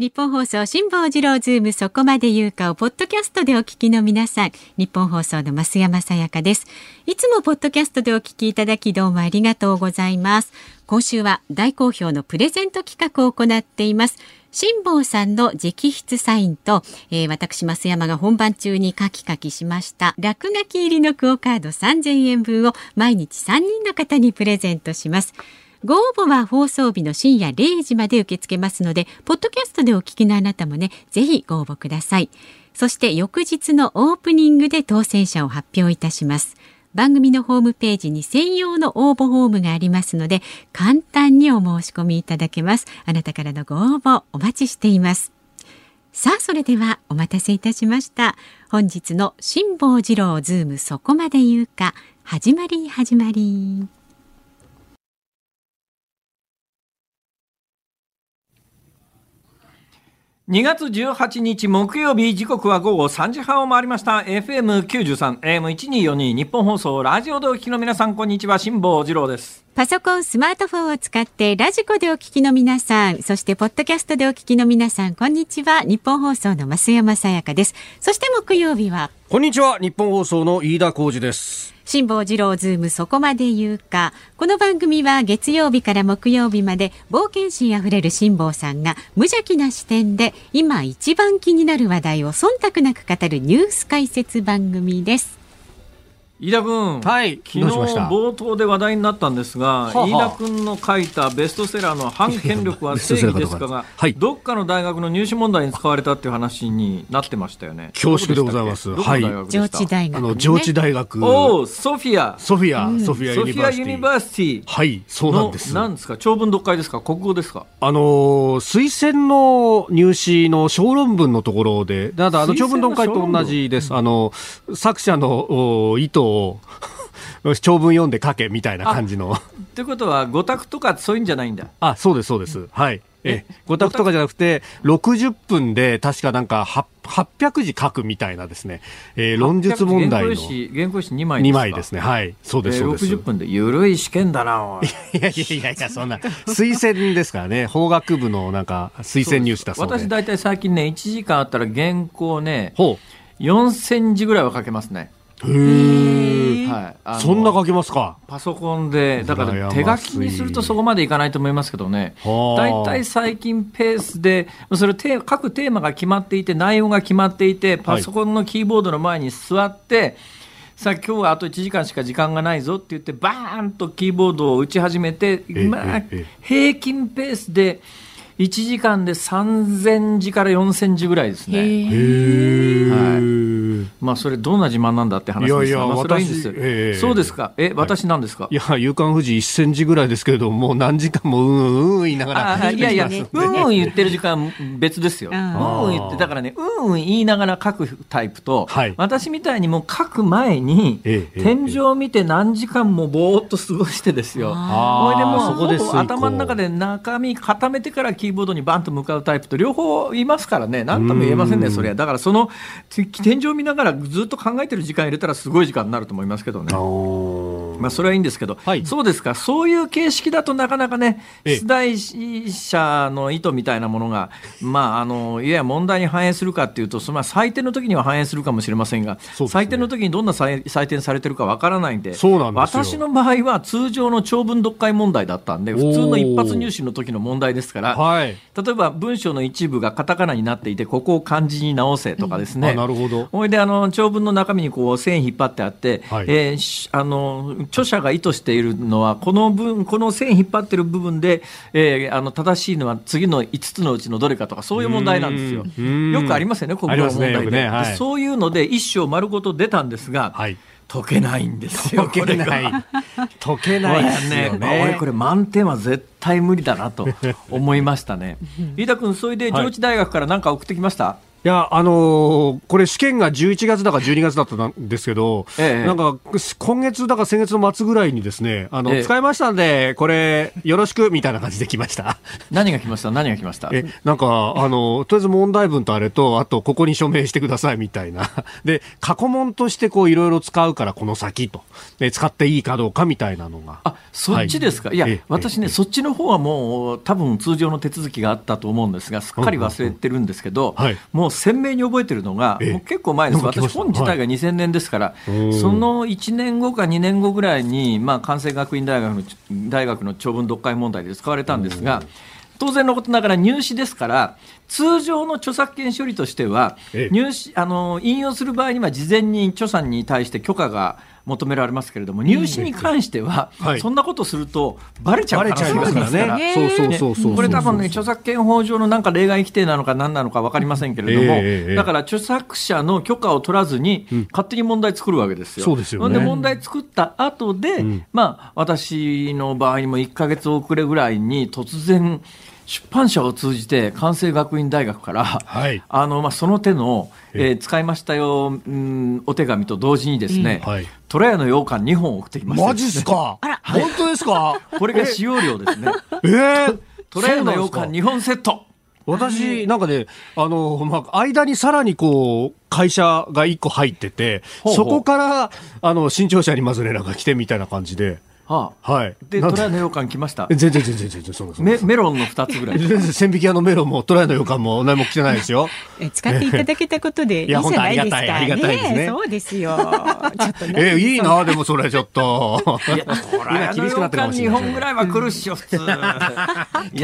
日本放送辛坊治郎ズームそこまで言うかをポッドキャストでお聞きの皆さん。日本放送の増山さやかです。いつもポッドキャストでお聞きいただきどうもありがとうございます。今週は大好評のプレゼント企画を行っています。辛坊さんの直筆サインと、えー、私増山が本番中に書き書きしました。落書き入りのクオカード3000円分を毎日3人の方にプレゼントします。ご応募は放送日の深夜0時まで受け付けますので、ポッドキャストでお聞きのあなたもね、ぜひご応募ください。そして翌日のオープニングで当選者を発表いたします。番組のホームページに専用の応募フォームがありますので、簡単にお申し込みいただけます。あなたからのご応募お待ちしています。さあ、それではお待たせいたしました。本日の辛坊治郎ズームそこまで言うか、始まり始まり。2月18日木曜日時刻は午後3時半を回りました。FM93 AM1242 日本放送ラジオでお聞きの皆さんこんにちは。辛坊治郎です。パソコンスマートフォンを使ってラジコでお聞きの皆さんそしてポッドキャストでお聞きの皆さんこんにちは日本放送の増山さやかですそして木曜日はこんにちは日本放送の飯田浩二です辛坊治郎ズームそこまで言うか。この番組は月曜日から木曜日まで冒険心あふれる辛坊さんが無邪気な視点で今一番気になる話題を忖度なく語るニュース解説番組です。飯田君、はい、昨日冒頭で話題になったんですが、はあはあ、飯田君の書いたベストセラーの反権力は正義ですかが、はい、どっかの大学の入試問題に使われたっていう話になってましたよね。恐縮でございます。はい。上智大学、ね、あの上智大学。おソフィア。ソフィア、うん、ソフィアユニバーシティ。はい、そうなんです。なんですか、長文読解ですか、国語ですか？あの推薦の入試の小論文のところで、ただあの長文読解と同じです。あの作者の意図を長文読んで書けみたいな感じの。ということは、五択とかそういうんじゃないんだ。あ、そうです、そうです。はい。え、五択とかじゃなくて、60分で確かなんか800字書くみたいなですね、えー、論述問題の。原稿紙、原稿紙2枚ですか ?2 枚ですね。はい。そうです、そうです。60分で緩い試験だな、いやいやいやいや、そんな、推薦ですからね、法学部のなんか推薦入試だそうで。私大体最近ね、1時間あったら原稿ね、4000字ぐらいは書けますね。へはい、そんな書けますか？パソコンで、だから手書きにするとそこまでいかないと思いますけどね、大体最近ペースで、それ各テーマが決まっていて、内容が決まっていて、パソコンのキーボードの前に座って、さあ今日はあと1時間しか時間がないぞって言って、バーンとキーボードを打ち始めて、まあ、平均ペースで、1時間で3000字から4000字ぐらいですね。はい。まあそれどんな自慢なんだって話ですが、いやいやまあ、それはいいんですよ。えー、そうですか？え、私なんですか？いや、夕刊富士1000字ぐらいですけれども、もう何時間もうんうんうん言いながら。いやいや、うんうん言ってる時間別ですよ。うんうん言って、だからね、うんうん言いながら書くタイプと、はい、私みたいにもう書く前に、えー、天井を見て何時間もぼーっと過ごしてですよ。ほいでもう頭の中で中身固めてからキーボードにバンと向かうタイプと両方いますからね、なんとも言えませんね、それは。だからその天井を見ながらずっと考えてる時間入れたらすごい時間になると思いますけどね。まあ、それはいいんですけど、はい、そうですか、そういう形式だとなかなかね、出題者の意図みたいなものが、まあ、あのいやや問題に反映するかっていうと、その採点の時には反映するかもしれませんが、ね、採点の時にどんな採点されてるかわからないんで、私の場合は通常の長文読解問題だったんで、普通の一発入試の時の問題ですから、はい、例えば文章の一部がカタカナになっていて、ここを漢字に直せとかですね、うん、なるほど。ほいであの長文の中身にこう線引っ張ってあって、はい、えー、あの著者が意図しているのは、この分この線引っ張ってる部分で、えー、あの正しいのは次の5つのうちのどれかとか、そういう問題なんですよ。よくありますよね、国語問題で、ねはい、そういうので、一章丸ごと出たんですが、はい解けないんですよ。解けない。解けないですね。ね俺これ満点は絶対無理だなと思いましたね。飯田君それで上智大学から何か送ってきました、はいいや、あのー、これ試験が11月だか12月だったんですけど、ええ、なんか今月だか先月の末ぐらいにですね、あの、え、使いましたんで、これよろしくみたいな感じで来ました。何が来ました？何が来ました？え、なんか、あの、とりあえず問題文とあれと、あとここに署名してくださいみたいな。で、過去問としてこういろいろ使うからこの先と。で、使っていいかどうかみたいなのが。あ、そっちですか、はい、いや、私ね、そっちの方はもう多分通常の手続きがあったと思うんですが、すっかり忘れてるんですけど、はい、もう鮮明に覚えてるのが、もう結構前です、私、本自体が2000年ですから、はい、その1年後か2年後ぐらいに、まあ、関西学院大学の大学の長文読解問題で使われたんですが、当然のことながら入試ですから、通常の著作権処理としては、入試あの引用する場合には、事前に著者に対して許可が求められますけれども、入試に関しては、そんなことすると、ばれちゃう可能性がありますから、これ、多分ね、著作権法上のなんか例外規定なのか何なのか分かりませんけれども、だから著作者の許可を取らずに、勝手に問題作るわけですよ。そうですよね。で、問題作った後で、まあ、私の場合にも1か月遅れぐらいに突然、出版社を通じて関西学院大学から、はい、あのまあ、その手の、えー、使いましたよ、うん、お手紙と同時にですね、うんはい、トラヤの羊羹2本送ってきました、ね、マジっすか？あら、本当ですか？これが使用料ですね。えー、トラヤの羊羹2本セット。私、なんかね、あの、まあ、間にさらにこう、会社が1個入ってて、ほうほう。そこから、あの、新潮社にまず連絡が来てみたいな感じで、はあ、はい。で、トライの羊羹来ました？全然全然全然そうメメロンの二つぐらい。全然千匹屋のメロンもトライの羊羹も何も来てないですよ。え使っていただけたことでいいじゃないですか。ありがたいですね。そうですよ。ちょっとね。えいいなでもそれちょっと。いやトライの羊羹二本ぐらいは来るっしょ普通。ト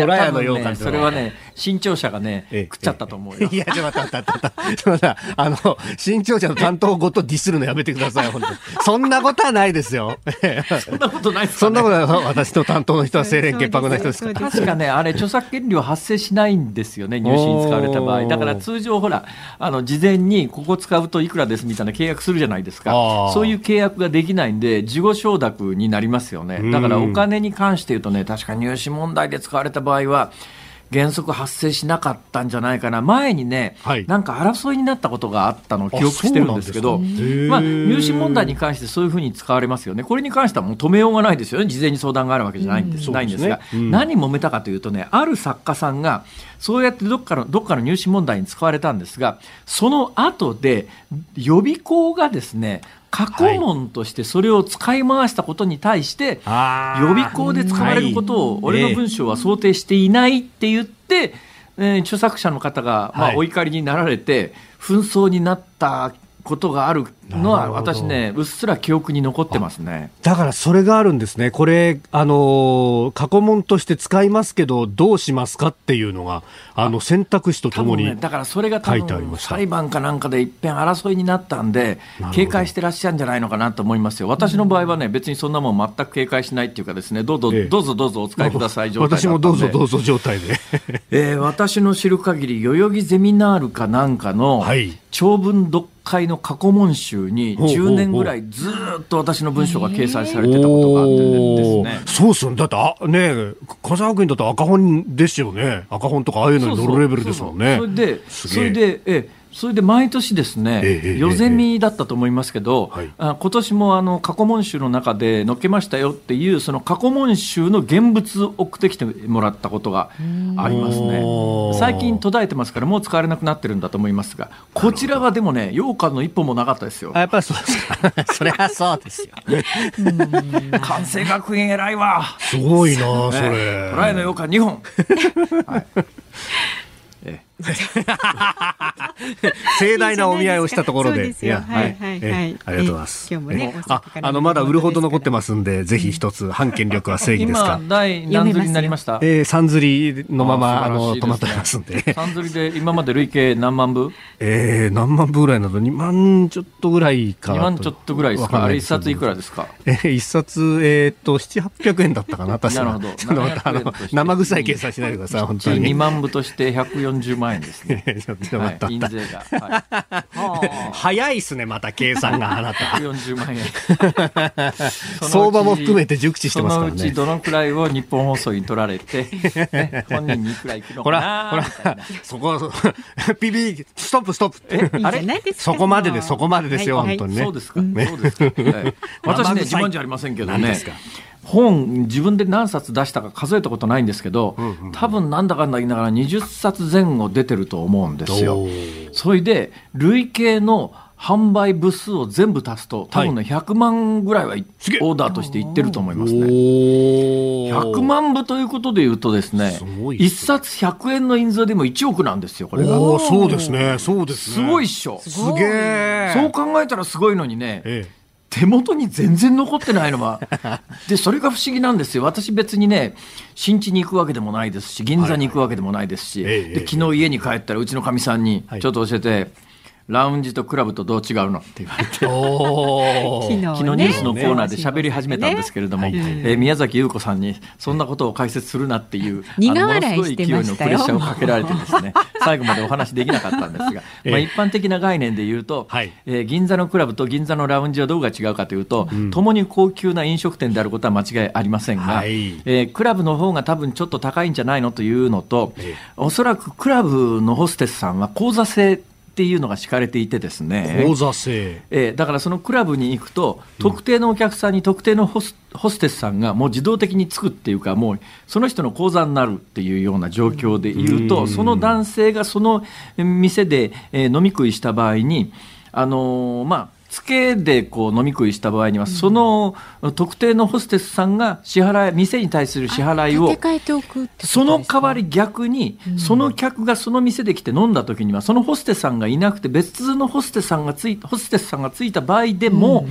ライの羊羹それはね新潮社がね食っちゃったと思うよ。いやちょっと待って待って待って。あの新潮社の担当ごとディスるのやめてください本当。そんなことはないですよ。そんなことないそんなことない。私の担当の人は清廉潔白な人ですか確かね、あれ、著作権料発生しないんですよね、入試に使われた場合。だから通常、ほら、あの事前にここ使うといくらですみたいな契約するじゃないですか、そういう契約ができないんで、事後承諾になりますよね。だからお金に関して言うとね、確か入試問題で使われた場合は、原則発生しなかったんじゃないかな、前にね、はい、なんか争いになったことがあったのを記憶してるんですけど、まあ、入試問題に関してそういうふうに使われますよね、これに関してはもう止めようがないですよね、事前に相談があるわけじゃないんです,、ないんですが、うん、何揉めたかというとね、ある作家さんが、そうやってどっかのどっかの入試問題に使われたんですが、その後で予備校がですね、過去問としてそれを使い回したことに対して、予備校で使われることを俺の文章は想定していないって言って、えー、著作者の方が、まあ、お怒りになられて、紛争になったことがあるのは私ねうっすら記憶に残ってますね。だからそれがあるんですね。これあの過去問として使いますけどどうしますかっていうのがあの選択肢とともに、ね、だからそれが多分裁判かなんかで一遍争いになったんで警戒してらっしゃるんじゃないのかなと思いますよ。私の場合はね別にそんなもん全く警戒しないっていうかですねどうぞ、ええ、どうぞどうぞお使いください状態私もどうぞどうぞ状態で、えー、私の知る限り代々木ゼミナールかなんかの長文読解の過去問集に10年ぐらいずっと私の文章が掲載されてたことがあってですね。そうっすよね。だってあ、ね笠原君だって赤本ですよね。赤本とかああいうのに乗るレベルですもんね。それで、それで、ええ、それで毎年ですね、夜ゼミだったと思いますけど、ええ今年もあの過去問集の中で載っけましたよっていう、その過去問集の現物を送ってきてもらったことがありますね。最近途絶えてますから、もう使われなくなってるんだと思いますが、こちらはでもね、羊羹の一本もなかったですよ。やっぱりそうですか。それはそうですよ。関西学院偉いわ。すごいな、それ。トライの羊羹2本。はい 盛大なお見合いをしたところで。いや、はい、はい、はい。ありがとうございます。今日もね、あ、あの、まだ売るほど残ってますんで、ぜひ一つ、反権力は正義ですか？今、第何釣りになりました？えー、三釣りのまま、あの、止まってますんで。三釣りで、今まで累計何万部？えー、何万部ぐらいなど、2万ちょっとぐらいか。2万ちょっとぐらいですか？あれ、一冊いくらですか？えー、一冊、えっと、7、800円だったかな、確かなるほど。ちょっとまた、あの、生臭い計算しないでください、本当に。2万部として140 140万円ですね。はい、印税が。はい、早いっすね、また計算があなた。140万円。相場も含めて熟知してますからね。そのうちどのくらいを日本放送に取られて、ね、本人にいくらいくのかなほら、ほら、そこ、ピピ、ストップストップ。え、あれ？そこまでです、そこまでですよ、本当にね。そうですか。そうですか。私ね、自慢じゃありませんけどね。本自分で何冊出したか数えたことないんですけど、多分なんだかんだ言いながら20冊前後出てると思うんですよ。それで累計の販売部数を全部足すと、多分ね、100万ぐらいはオーダーとしていってると思いますね。100万部ということでいうとですね、1冊100円の印税でも1億なんですよ、これが。そうですね、そうです、ね、すごいっしょ。すげえ。そう考えたらすごいのにね、ええ手元に全然残ってないのは、で、それが不思議なんですよ。私別にね、新地に行くわけでもないですし、銀座に行くわけでもないですし、で昨日家に帰ったらうちのかみさんに、ちょっと教えて、ラウンジとクラブとどう違うのって言われて。昨日、ニュースのコーナーで喋り始めたんですけれども、ね。えー、宮崎優子さんにそんなことを解説するなっていうあのものすごい勢いのプレッシャーをかけられてですね 最後までお話できなかったんですが、まあ、一般的な概念で言うと、はい、えー、銀座のクラブと銀座のラウンジはどうが違うかというと、うん、共に高級な飲食店であることは間違いありませんが、はい、えー、クラブの方が多分ちょっと高いんじゃないのというのと、えー、おそらくクラブのホステスさんは口座制っていうのが敷かれていてですね。口座制、えー、だからそのクラブに行くと特定のお客さんに特定のホスホステスさんがもう自動的につくっていうかもうその人の口座になるっていうような状況でいうとその男性がその店で、えー、飲み食いした場合にあのー、まあつけでこう飲み食いした場合には、その特定のホステスさんが支払い、店に対する支払いを、その代わり逆に、その客がその店で来て飲んだ時には、そのホステスさんがいなくて、別のホステスさんがついホステスさんがついた場合でも、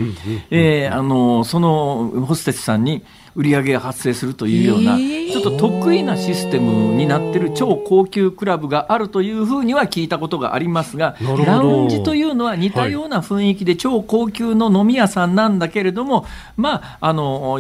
えあのそのホステスさんに、売り上げが発生するというような、ちょっと得意なシステムになってる超高級クラブがあるというふうには聞いたことがありますが、ラウンジというのは似たような雰囲気で超高級の飲み屋さんなんだけれども、まあ、あの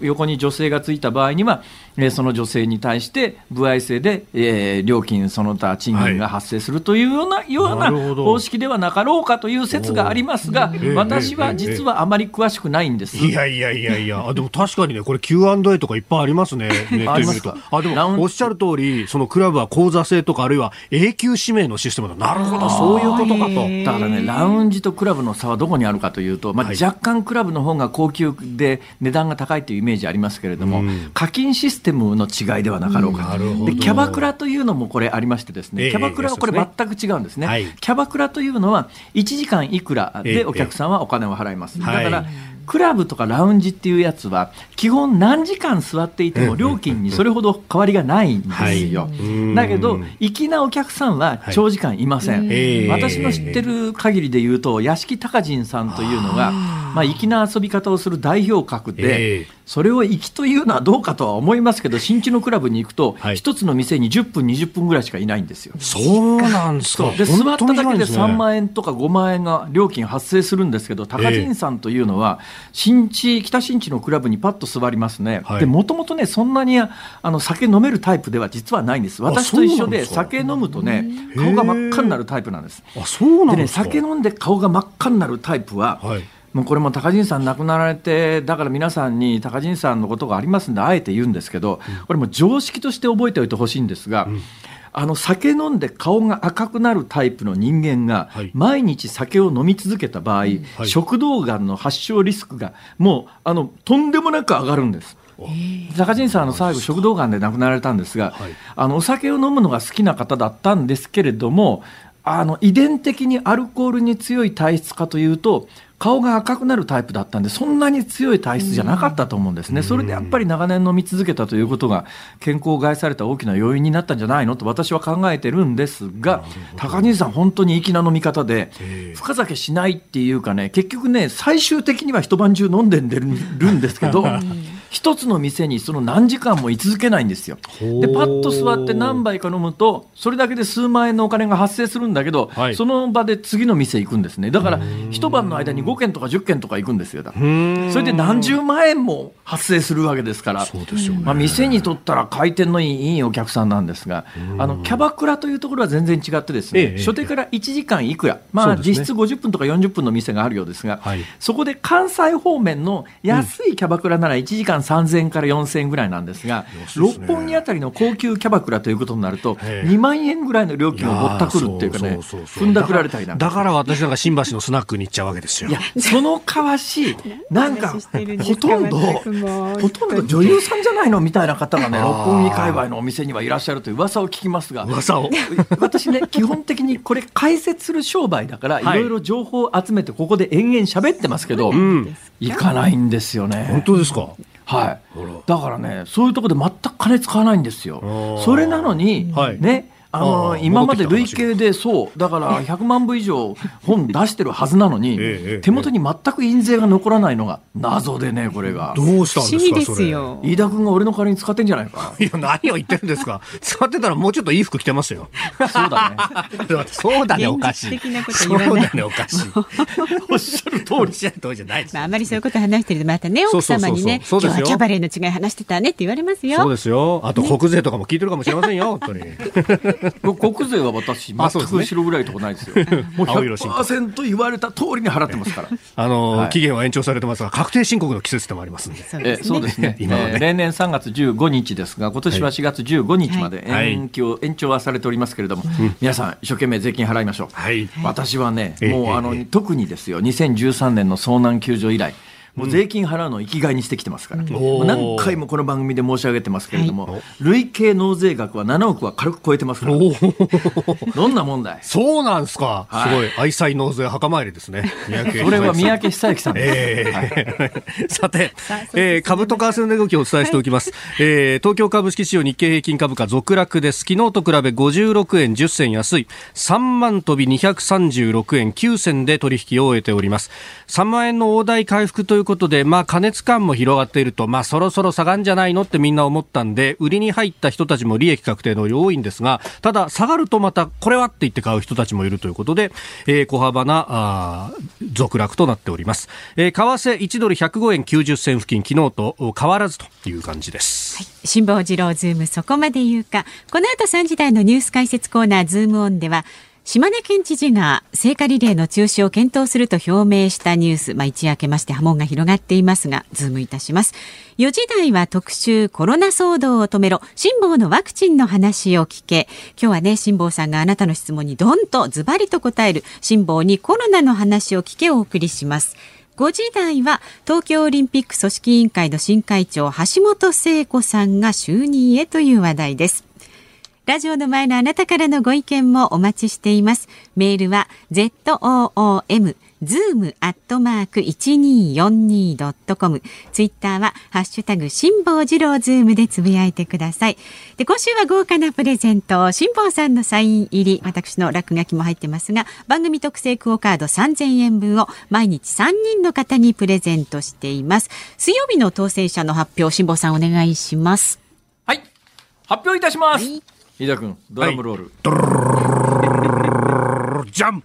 横に女性がついた場合には、えその女性に対して歩合制で、えー、料金その他賃金が発生するというような,、ような方式ではなかろうかという説がありますが、私は実はあまり詳しくないんです。いやいやいやいや、でも確かにね、これ Q&A とかいっぱいありますね。ネット見ると。あ、でもおっしゃる通り、そのクラブは口座制とかあるいは永久指名のシステムだ。なるほど、そういうことかと。だからね、ラウンジとクラブの差はどこにあるかというと、まあ、若干クラブの方が高級で値段が高いというイメージありますけれども、課金システムの違いではなかろうか、うん、でキャバクラというのもこれありましてですね、キャバクラはこれ全く違うんですね、はい、キャバクラというのは1時間いくらでお客さんはお金を払います、だから、クラブとかラウンジっていうやつは基本何時間座っていても料金にそれほど変わりがないんですよ、だけど粋なお客さんは長時間いません、私の知ってる限りで言うと屋敷隆人さんというのがまあ粋な遊び方をする代表格で、それを粋というのはどうかとは思いますけど新地のクラブに行くと一、つの店に10分20分ぐらいしかいないんですよ。そうなんですか。で座っただけで3万円とか5万円が料金発生するんですけど高人さんというのは、新地、北新地のクラブにパッと座りますね、もともとね、そんなにあの酒飲めるタイプでは実はないんです、私と一緒で酒飲むとね、顔が真っ赤になるタイプなんです。あそうなんでね、酒飲んで顔が真っ赤になるタイプは、はいもうこれも高陣さん亡くなられて、だから皆さんに高陣さんのことがありますんで、あえて言うんですけど、これも常識として覚えておいてほしいんですが、うん。あの酒飲んで顔が赤くなるタイプの人間が、毎日酒を飲み続けた場合、はい、食道がんの発症リスクがもうあのとんでもなく上がるんです。高陣さんの最後食道がんで亡くなられたんですが、はい、あのお酒を飲むのが好きな方だったんですけれどもあの遺伝的にアルコールに強い体質かというと顔が赤くなるタイプだったんで、そんなに強い体質じゃなかったと思うんですね、それでやっぱり長年飲み続けたということが、健康を害された大きな要因になったんじゃないのと私は考えてるんですが、高西さん、本当に粋な飲み方で、深酒しないっていうかね、結局ね、最終的には一晩中飲んでるんですけど、一つの店にその何時間も居続けないんですよ。でパッと座って何杯か飲むとそれだけで数万円のお金が発生するんだけど、はい、その場で次の店行くんですね。だから一晩の間に5 5件とか10件とか行くんですよ。それで何十万円も発生するわけですから。そうですよ、ね、まあ、店にとったら回転のいいお客さんなんですがあのキャバクラというところは全然違ってですね、ええ、初手から1時間いくら、まあ、実質50分とか40分の店があるようですが、はい、そこで関西方面の安いキャバクラなら1時間3000円から4000円ぐらいなんですが、うん、六本木あたりの高級キャバクラということになると2万円ぐらいの料金をぼったくるっていうかね踏んだくられたりなんだから私なんか新橋のスナックに行っちゃうわけですよ。いやそのかわしなんかほとんどほとんど女優さんじゃないの？みたいな方がね 六本木界隈のお店にはいらっしゃるという噂を聞きますが。噂を。私ね 基本的にこれ解説する商売だからい。ろいろ情報を集めてここで延々喋ってますけど、うん、行かないんですよね。本当ですか？はい、だからねそういうところで全く金使わないんですよ。それなのに、はい、ねあの今まで累計でそうだから100万部以上本出してるはずなのに、手元に全く印税が残らないのが謎でねこれが。どうしたんですかそれ。飯田君が俺の代わりに使ってんじゃないか。いや何を言ってるんですか。使ってたらもうちょっといい服着てますよ。そうだね。そうだねおかしい。そうだねおかしい。おっしゃる通りおっしゃる通りじゃないまあ、あまりそういうこと話してるとまたね奥様にね今日はキャバレーの違い話してたねって言われますよ。そうですよ。あと国税とかも聞いてるかもしれませんよ本当に 国税は私、全く後ろぐらいとこないですよ。もう100%言われた通りに払ってますから。あの、期限は延長されてますが、確定申告の季節でもありますんで。えそうですね。今は例年3月15日ですが、今年は4月15日まで延期を、延長はされておりますけれども、皆さん一生懸命税金払いましょう。はい、私はね、もうあの、特にですよ、2013年の遭難救助以来、もう税金払うのを生きがいにしてきてますから、うん、何回もこの番組で申し上げてますけれども、はい、累計納税額は7億は軽く超えてますから、どんな問題？そうなんですか、はい、すごい、愛妻納税墓参りですね、それは三宅久之さん さて、えー、株と為替の動きをお伝えしておきます、はい、えー、東京株式市場日経平均株価続落です、昨日と比べ56円10銭安い、3万飛び236円9銭で取引を終えております。3万円の大台回復ということで、まあ、過熱感も広がっていると、まあ、そろそろ下がるんじゃないのってみんな思ったんで、売りに入った人たちも利益確定の多いんですが、ただ、下がるとまた、これはって言って買う人たちもいるということで、えー、小幅な、あ続落となっております。えー、為替1ドル105円90銭付近、昨日と変わらずという感じです。はい、辛坊治郎ズームそこまで言うか。この後3時台のニュース解説コーナーズームオンでは、島根県知事が聖火リレーの中止を検討すると表明したニュース、まあ、一夜明けまして波紋が広がっていますが、ズームいたします。4時台は特集コロナ騒動を止めろ、辛坊のワクチンの話を聞け。今日はね、辛坊さんがあなたの質問にどんとズバリと答える、辛坊にコロナの話を聞けをお送りします。5時台は東京オリンピック組織委員会の新会長橋本聖子さんが就任へという話題です。ラジオの前のあなたからのご意見もお待ちしています。メールは zoom zoom アットマーク 1242.com ツイッターはハッシュタグ辛坊治郎ズームでつぶやいてください。で、今週は豪華なプレゼント、辛坊さんのサイン入り、私の落書きも入ってますが、番組特製クオカード3000円分を毎日3人の方にプレゼントしています。水曜日の当選者の発表、辛坊さんお願いします。はい。発表いたします。はい飯田君ドラムロール、はい、ジャン。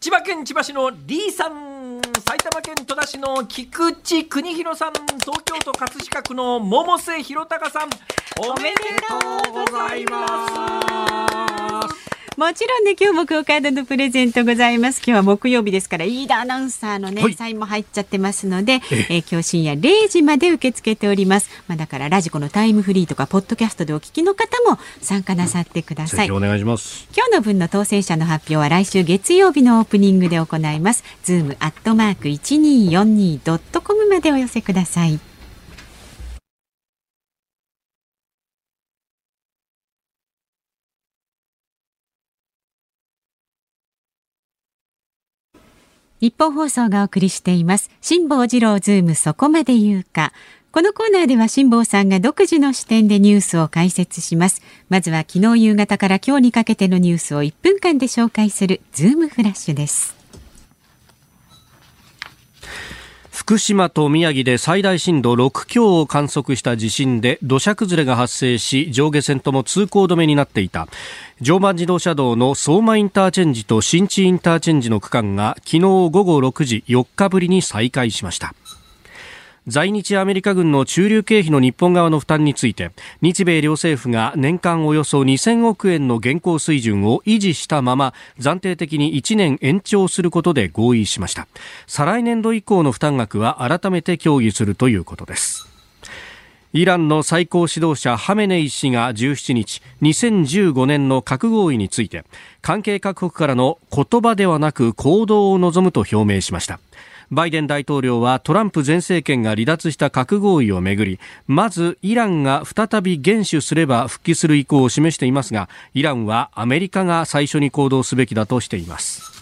千葉県千葉市のリーさん埼玉県戸田市の菊池邦弘さん東京都葛飾区の百瀬弘隆さん。おめでとうございますもちろんね今日もクオカードのプレゼントございます。今日は木曜日ですから飯田アナウンサーのね、はい、サインも入っちゃってますので、ええ。今日深夜0時まで受け付けております。まあだからラジコのタイムフリーとかポッドキャストでお聞きの方も参加なさってください、お願いします。今日の分の当選者の発表は来週月曜日のオープニングで行います。ズームアットマーク 1242.com までお寄せください日本放送がお送りしています。辛坊治郎ズームそこまで言うか。このコーナーでは辛坊さんが独自の視点でニュースを解説します。まずは昨日夕方から今日にかけてのニュースを1分間で紹介するズームフラッシュです。福島と宮城で最大震度6強を観測した地震で土砂崩れが発生し上下線とも通行止めになっていた。常磐自動車道の相馬インターチェンジと新地インターチェンジの区間が昨日午後6時4日ぶりに再開しました。在日アメリカ軍の駐留経費の日本側の負担について日米両政府が年間およそ2000億円の現行水準を維持したまま暫定的に1年延長することで合意しました。再来年度以降の負担額は改めて協議するということです。イランの最高指導者ハメネイ氏が17日2015年の核合意について関係各国からの言葉ではなく行動を望むと表明しました。バイデン大統領はトランプ前政権が離脱した核合意をめぐりまずイランが再び厳守すれば復帰する意向を示していますがイランはアメリカが最初に行動すべきだとしています。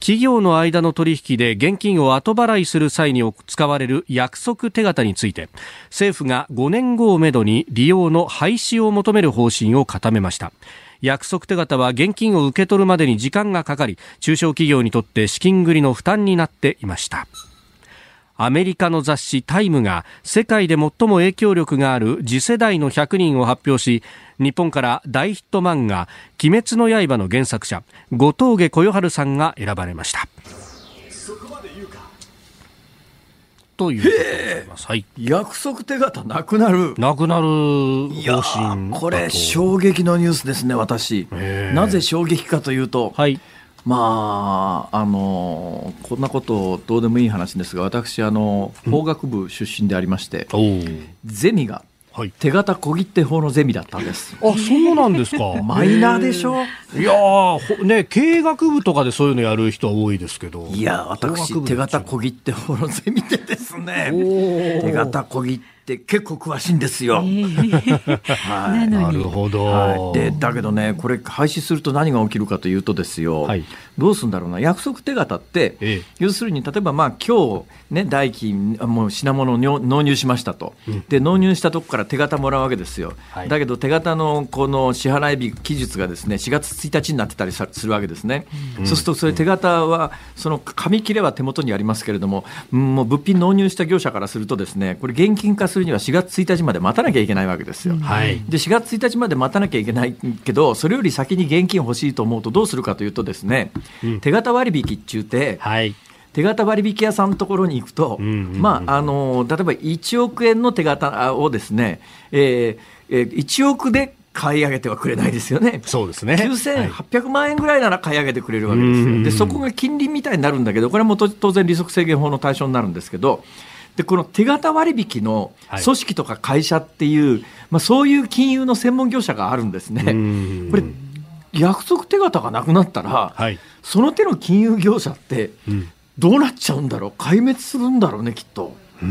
企業の間の取引で現金を後払いする際に使われる約束手形について政府が5年後をめどに利用の廃止を求める方針を固めました。約束手形は現金を受け取るまでに時間がかかり中小企業にとって資金繰りの負担になっていました。アメリカの雑誌タイムが世界で最も影響力がある次世代の100人を発表し日本から大ヒット漫画鬼滅の刃の原作者後藤家小夜春さんが選ばれました。というはい、約束手形なくなる。なくなる方針これ衝撃のニュースですね私。なぜ衝撃かというと、はい、まああのこんなことどうでもいい話ですが私あの法学部出身でありまして、ゼミがはい、手形小切手法のゼミだったんです。あ、そうなんですか。マイナーでしょ？いやね、経営学部とかでそういうのやる人は多いですけど。いや、私、手形小切手法のゼミでですね、手形小切手って結構詳しいんですよ。はい、なるほど、はい、でだけどねこれ廃止すると何が起きるかというとですよ、はい、どうするんだろうな。約束手形って、ええ、要するに例えばまあ今日ね代金もう品物を納入しましたと、うん、で納入したとこから手形もらうわけですよ、はい、だけど手形のこの支払い日期日がですね4月1日になってたりするわけですね、うん、そうするとそれ手形はその紙切れは手元にありますけれどももう物品納入した業者からするとですねこれ現金化するには4月1日まで待たなきゃいけないわけですよ。はい、で4月1日まで待たなきゃいけないけどそれより先に現金欲しいと思うとどうするかというとですね、うん、手形割引っちゅうて、はい、手形割引屋さんのところに行くと、まあ、あの例えば1億円の手形をですね、えー、1億で買い上げてはくれないですよね。そうですね。9800万円ぐらいなら買い上げてくれるわけですよ。で、そこが金利みたいになるんだけど、これも当然利息制限法の対象になるんですけど、でこの手形割引の組織とか会社っていう、はい、まあ、そういう金融の専門業者があるんですね。これ約束手形がなくなったら、はい、その手の金融業者ってどうなっちゃうんだろう？壊滅するんだろうねきっと。い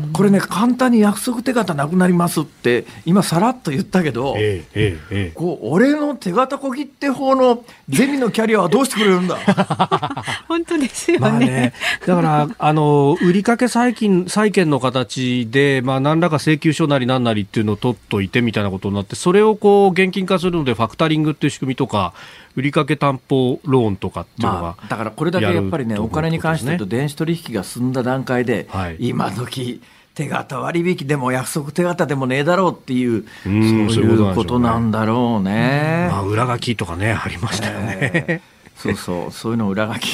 やこれね簡単に約束手形なくなりますって今さらっと言ったけど、えええ、こう俺の手形小切手法のゼミのキャリアはどうしてくれるんだ？本当ですよね。まあね、だからあの売掛債金債権の形で、まあ、何らか請求書なり何なりっていうのを取っといてみたいなことになってそれをこう現金化するのでファクタリングっていう仕組みとか売掛担保ローンとかっていうのが、まあ、だからこれだけやっぱりね、お金に関してと電子取引が進んだ段階で、はい、今時手形割引でも約束手形でもねえだろうっていう、そういうことなんだろうね。まあ、裏書きとかね、ありましたよね。えー、そうそう、そういうの裏書き。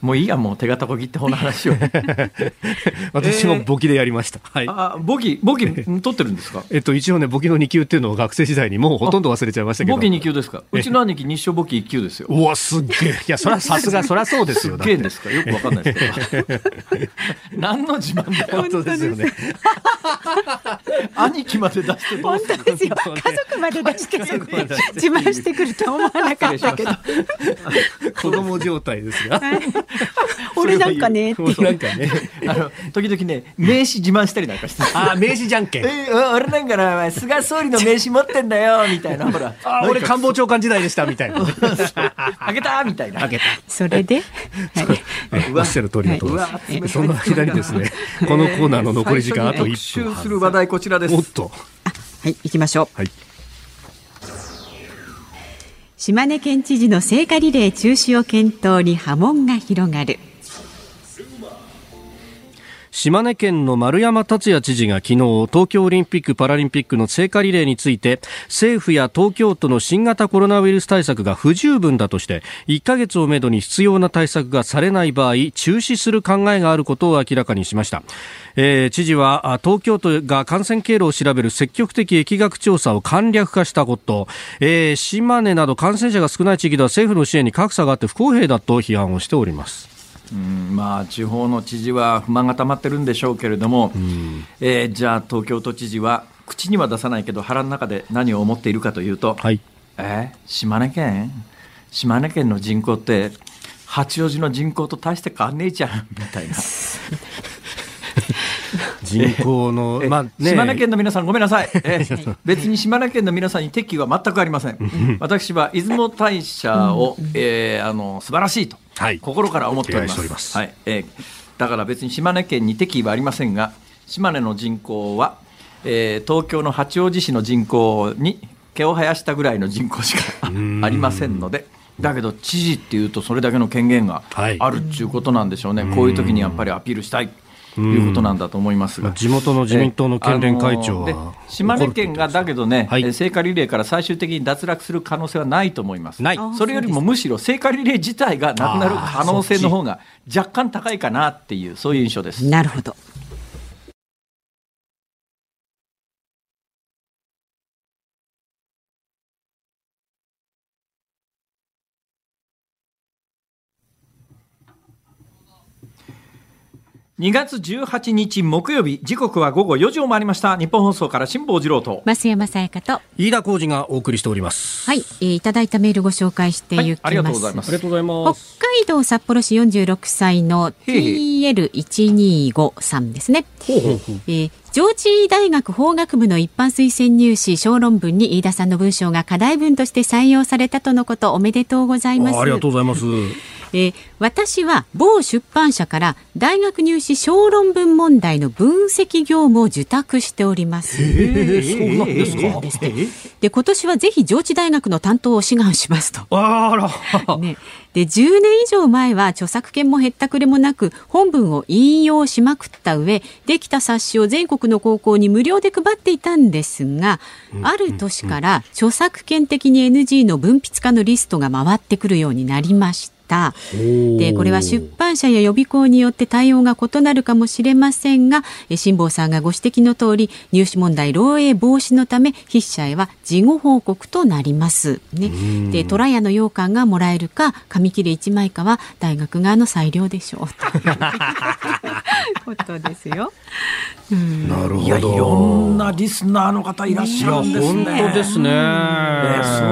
もういいや、もう手形こぎってこの話を。私も簿記でやりました。はい。あ、簿記、簿記取ってるんですか？えっと、一応ね、簿記の2級っていうのを学生時代にもうほとんど忘れちゃいましたけど。簿記2級ですか？うちの兄貴日照簿記1級ですよ。うわ、すっげえ。いや、そりゃ さすが、そりゃそうですよ。すっげえですか？よくわかんないですけど。何の自慢だよ？本当ですよね。兄貴まで出してどうする本当ですよ。家族まで出して、自慢してくると思わなかったけど。子供状態ですが。俺なんかねっていう。なんかね、あの時々ね名刺自慢したりなんかして。あ名刺じゃんけん。え俺なんかな菅総理の名刺持ってんだよみたいなほら。俺官房長官時代でしたみたいな。あげたみたいな。あげた。それで？おっしゃる通りだと思います。その間にですねこのコーナーの残り時間あと一分。する話題こちらです。おっと。はい行きましょう。はい。島根県知事の聖火リレー中止を検討に波紋が広がる。島根県の丸山達也知事が昨日東京オリンピック・パラリンピックの聖火リレーについて政府や東京都の新型コロナウイルス対策が不十分だとして1ヶ月をめどに必要な対策がされない場合中止する考えがあることを明らかにしました、えー、知事は東京都が感染経路を調べる積極的疫学調査を簡略化したこと、えー、島根など感染者が少ない地域では政府の支援に格差があって不公平だと批判をしております。うんまあ、地方の知事は不満が溜まってるんでしょうけれども、うん、えー、じゃあ、東京都知事は口には出さないけど、腹の中で何を思っているかというと、はい、えー、島根県？島根県の人口って、八王子の人口と大して変わんねえじゃんみたいな。人口の、まあね、島根県の皆さん、ごめんなさい、え別に島根県の皆さんに敵意は全くありません、私は出雲大社を、えー、あの素晴らしいと、はい、心から思っております。はい。えー、だから別に島根県に敵意はありませんが、島根の人口は、えー、東京の八王子市の人口に毛を生やしたぐらいの人口しかありませんので。だけど知事っていうとそれだけの権限があるっていうことなんでしょうね、こういう時にやっぱりアピールしたい。いうことなんだと思いますが、地元の自民党の県連会長は、島根県がだけどね、はい、聖火リレーから最終的に脱落する可能性はないと思います、それよりもむしろ聖火リレー自体がなくなる可能性の方が若干高いかなっていう、そういう印象です。なるほど2月18日木曜日時刻は午後4時を回りました。日本放送から辛坊治郎と。増山さやかと。飯田浩二がお送りしております。はい、えー、いただいたメールご紹介していきます、はい、ありがとうございます。ありがとうございます。北海道札幌市46歳の TL125 さんですね。ほうほうほう。えー上智大学法学部の一般推薦入試小論文に飯田さんの文章が課題文として採用されたとのことおめでとうございます。ありがとうございますえー、私は某出版社から大学入試小論文問題の分析業務を受託しております。えー、そうなんですか。で今年はぜひ上智大学の担当を志願しますと。あら。ね。で10年以上前は著作権もへったくれもなく本文を引用しまくった上できた冊子を全国の高校に無料で配っていたんですが、うん、ある年から著作権的に NG の分筆家のリストが回ってくるようになりました。した。でこれは出版社や予備校によって対応が異なるかもしれませんが辛坊さんがご指摘の通り入試問題漏洩防止のため筆者へは事後報告となります、ね、で虎屋の羊羹がもらえるか紙切れ1枚かは大学側の裁量でしょう。と。い うことですよ。なるほど。いや、いろんなリスナーの方いらっしゃるんですね。本当ですね、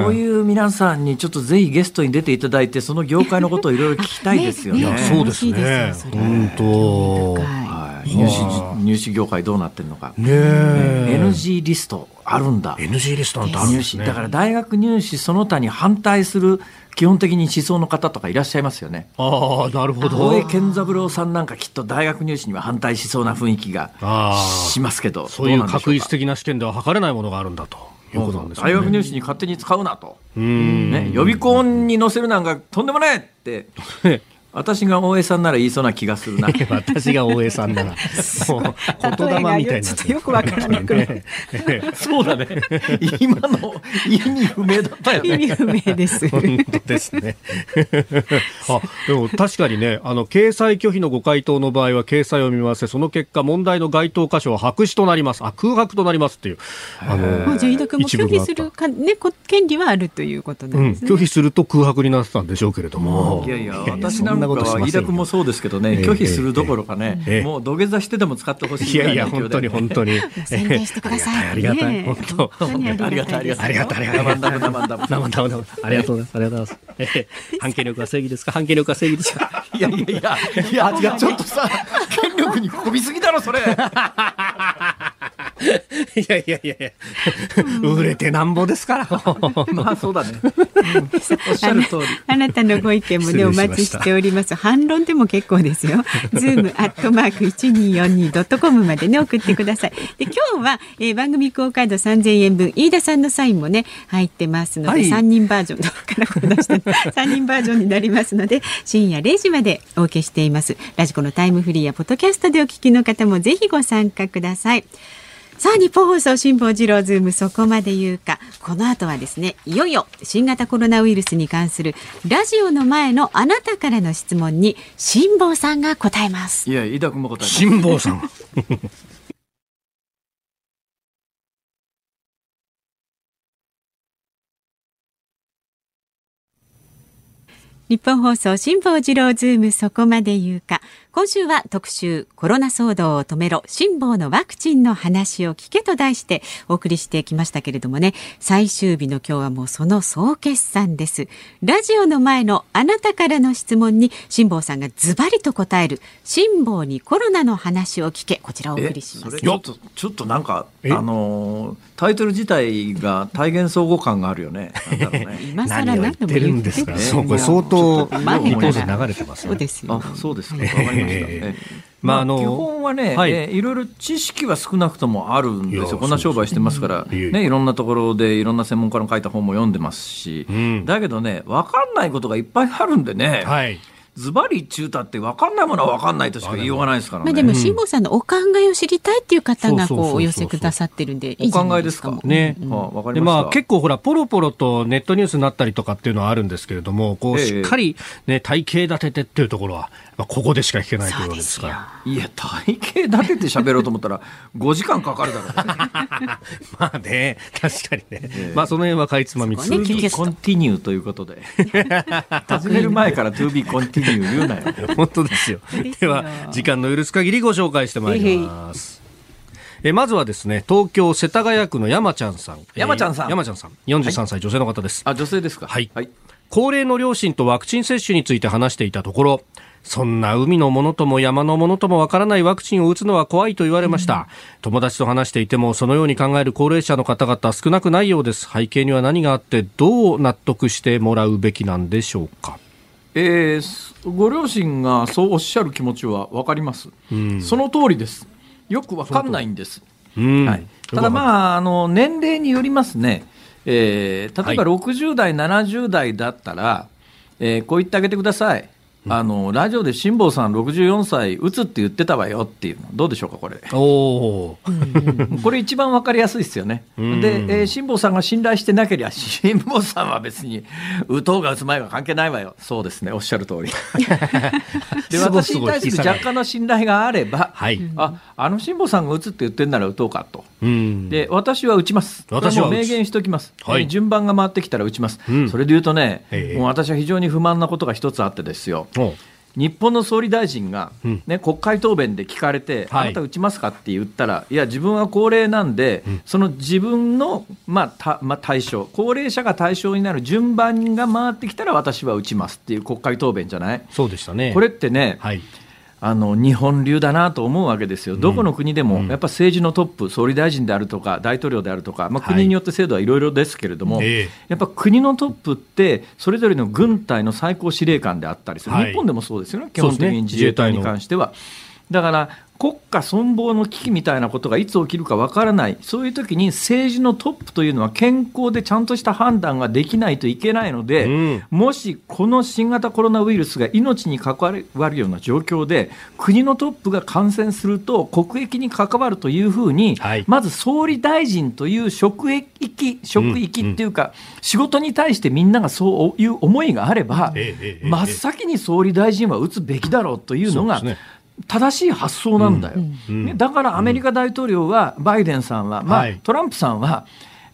そういう皆さんにちょっとぜひゲストに出ていただいて、その業界のことをいろいろ聞きたいですよね。ねそうですね。本当。はい、入試入試業界どうなってるのか。ねね NG リストあるんだ。NG リストなんてあるんですね。だから大学入試その他に反対する基本的に思想の方とかいらっしゃいますよね。ああ、なるほど。大江健三郎さんなんかきっと大学入試には反対しそうな雰囲気がしますけど、そういう確率的な試験では測れないものがあるんだと。いうことなんですね、大学入試に勝手に使うなと、ね、予備校に載せるなんかとんでもないって 私が大江さんなら言いそうな気がするな。私が大江さんなら、もう言霊みたいな。ちょっとよくわからなくね。そうだね。今の意味不明だったよね。意味不明です。本当ですね。あ、でも確かにね、あの掲載拒否のご回答の場合は掲載を見ませ、その結果問題の該当箇所は白紙となります。あ、空白となりますっていう。あのじゃあ飯田君も拒否するかね権利はあるということなんですね。拒否すると空白になってたんでしょうけれども。いやいや私なんなことし飯田君もそうですけどね、拒否するどころかね、もう土下座してでも使ってほしいいやいや、本当に本当に。宣伝してください。ありがたい。本当。ありがたい、ありがたい。ありがたい、ありがたい。ありがとうございます。ありがとうございます。え反権力は正義ですか？反権力は正義ですか？いやいやいや、いや、ちょっとさ、権力にこびすぎだろ、それ。いやいやいやいや、売れてなんぼですから。まあそうだね。おっしゃる通り。あなたのご意見もねお待ちしております。反論でも結構ですよ。ズームアットマーク一二四二ドットコムまでね送ってください。で今日は、えー、番組クオカード三千円分飯田さんのサインもね入ってますので、三、はい、人バージョンからこ出して三人バージョンになりますので深夜零時までお受けしています。ラジコのタイムフリーやポッドキャストでお聞きの方もぜひご参加ください。さあ日本放送辛坊治郎ズームそこまで言うか。この後はですねいよいよ新型コロナウイルスに関するラジオの前のあなたからの質問に辛坊さんが答えます。いや飯田君も答えます。辛坊さん。日本放送辛坊治郎ズームそこまで言うか今週は特集コロナ騒動を止めろ辛抱のワクチンの話を聞けと題してお送りしてきましたけれどもね。最終日の今日はもうその総決算です。ラジオの前のあなたからの質問に辛坊さんがズバリと答える辛抱にコロナの話を聞け。こちらをお送りします。ちょっとちょっとなんかあのタイトル自体が体現相互感があるよね。ね。今更何でも言ってる。んですか、そうこれ相当リポート流れてます、ね、そうですよ。あそうですかえまあ、あの基本はね、はい。えー、いろいろ知識は少なくともあるんですよ、こんな商売してますから、ね、いろんなところでいろんな専門家の書いた本も読んでますし、うん、だけどね、分かんないことがいっぱいあるんでね。はい。ズバリ中たって分かんないものは分かんないとしか言い。ようがないですからね。まあでも辛坊さんのお考えを知りたいっていう方がこうお寄せくださってるんでいいお考えですか。ね。うん、あ、分かりまあ結構ほらポロポロとネットニュースになったりとかっていうのはあるんですけれども、こうしっかりね体系立ててっていうところはまあここでしか聞けないというわけですから。いや体系立てて喋ろうと思ったら 5時間かかるだろう、ね。まあね確かにね。まあその辺はかいつまみつ。To be continue ということで。始める前から To be continue 言うなよ。本当ですよ。では、時間の許す限りご紹介してまいります。えまずはですね東京世田谷区の山ちゃんさん山ちゃんさん、山ちゃんさん43歳、女性の方ですあ女性ですかはい、はい、高齢の両親とワクチン接種について話していたところそんな海のものとも山のものともわからないワクチンを打つのは怖いと言われました、うん、友達と話していてもそのように考える高齢者の方々少なくないようです。背景には何があってどう納得してもらうべきなんでしょうか？えー、ご両親がそうおっしゃる気持ちは分かります、うん、その通りです。よく分かんないんです、はい、ただまああの年齢によりますね、えー、例えば60代、はい、70代だったら、えー、こう言ってあげてくださいあのラジオで辛坊さん64歳打つって言ってたわよっていうの。どうでしょうかこれ。おこれ一番わかりやすいですよね。で、えー、辛坊さんが信頼してなければ辛坊さんは別に打とうが打つ前が関係ないわよ。そうですねおっしゃる通り。で私に対する若干の信頼があれば、はい、ああの辛坊さんが打つって言ってんなら打とうかとで私は打ちます。私は明言しておきます、はい、えー、順番が回ってきたら打ちます、うん、それで言うとね、もう私は非常に不満なことが一つあってですよ。日本の総理大臣が、ね、国会答弁で聞かれて、あなた打ちますかって言ったら、いや、自分は高齢なんで、その自分の、まあたまあ、対象、高齢者が対象になる順番が回ってきたら、私は打ちますっていう国会答弁じゃない？そうでしたね。これってね、はいあの日本流だなと思うわけですよ、どこの国でも、やっぱ政治のトップ、総理大臣であるとか、大統領であるとか、まあ、国によって制度はいろいろですけれども、はい、やっぱ国のトップって、それぞれの軍隊の最高司令官であったりする、はい、日本でもそうですよね、基本的に自衛隊に関しては。だから国家存亡の危機みたいなことがいつ起きるかわからない、そういう時に政治のトップというのは健康でちゃんとした判断ができないといけないので、うん、もしこの新型コロナウイルスが命に関わるような状況で、国のトップが感染すると国益に関わるというふうに、はい、まず総理大臣という職域、職域っていうか、うんうん、仕事に対してみんながそういう思いがあれば、真っ先に総理大臣は打つべきだろうというのが、正しい発想なんだよ、うん。だからアメリカ大統領は、バイデンさんは、まあ、トランプさんは、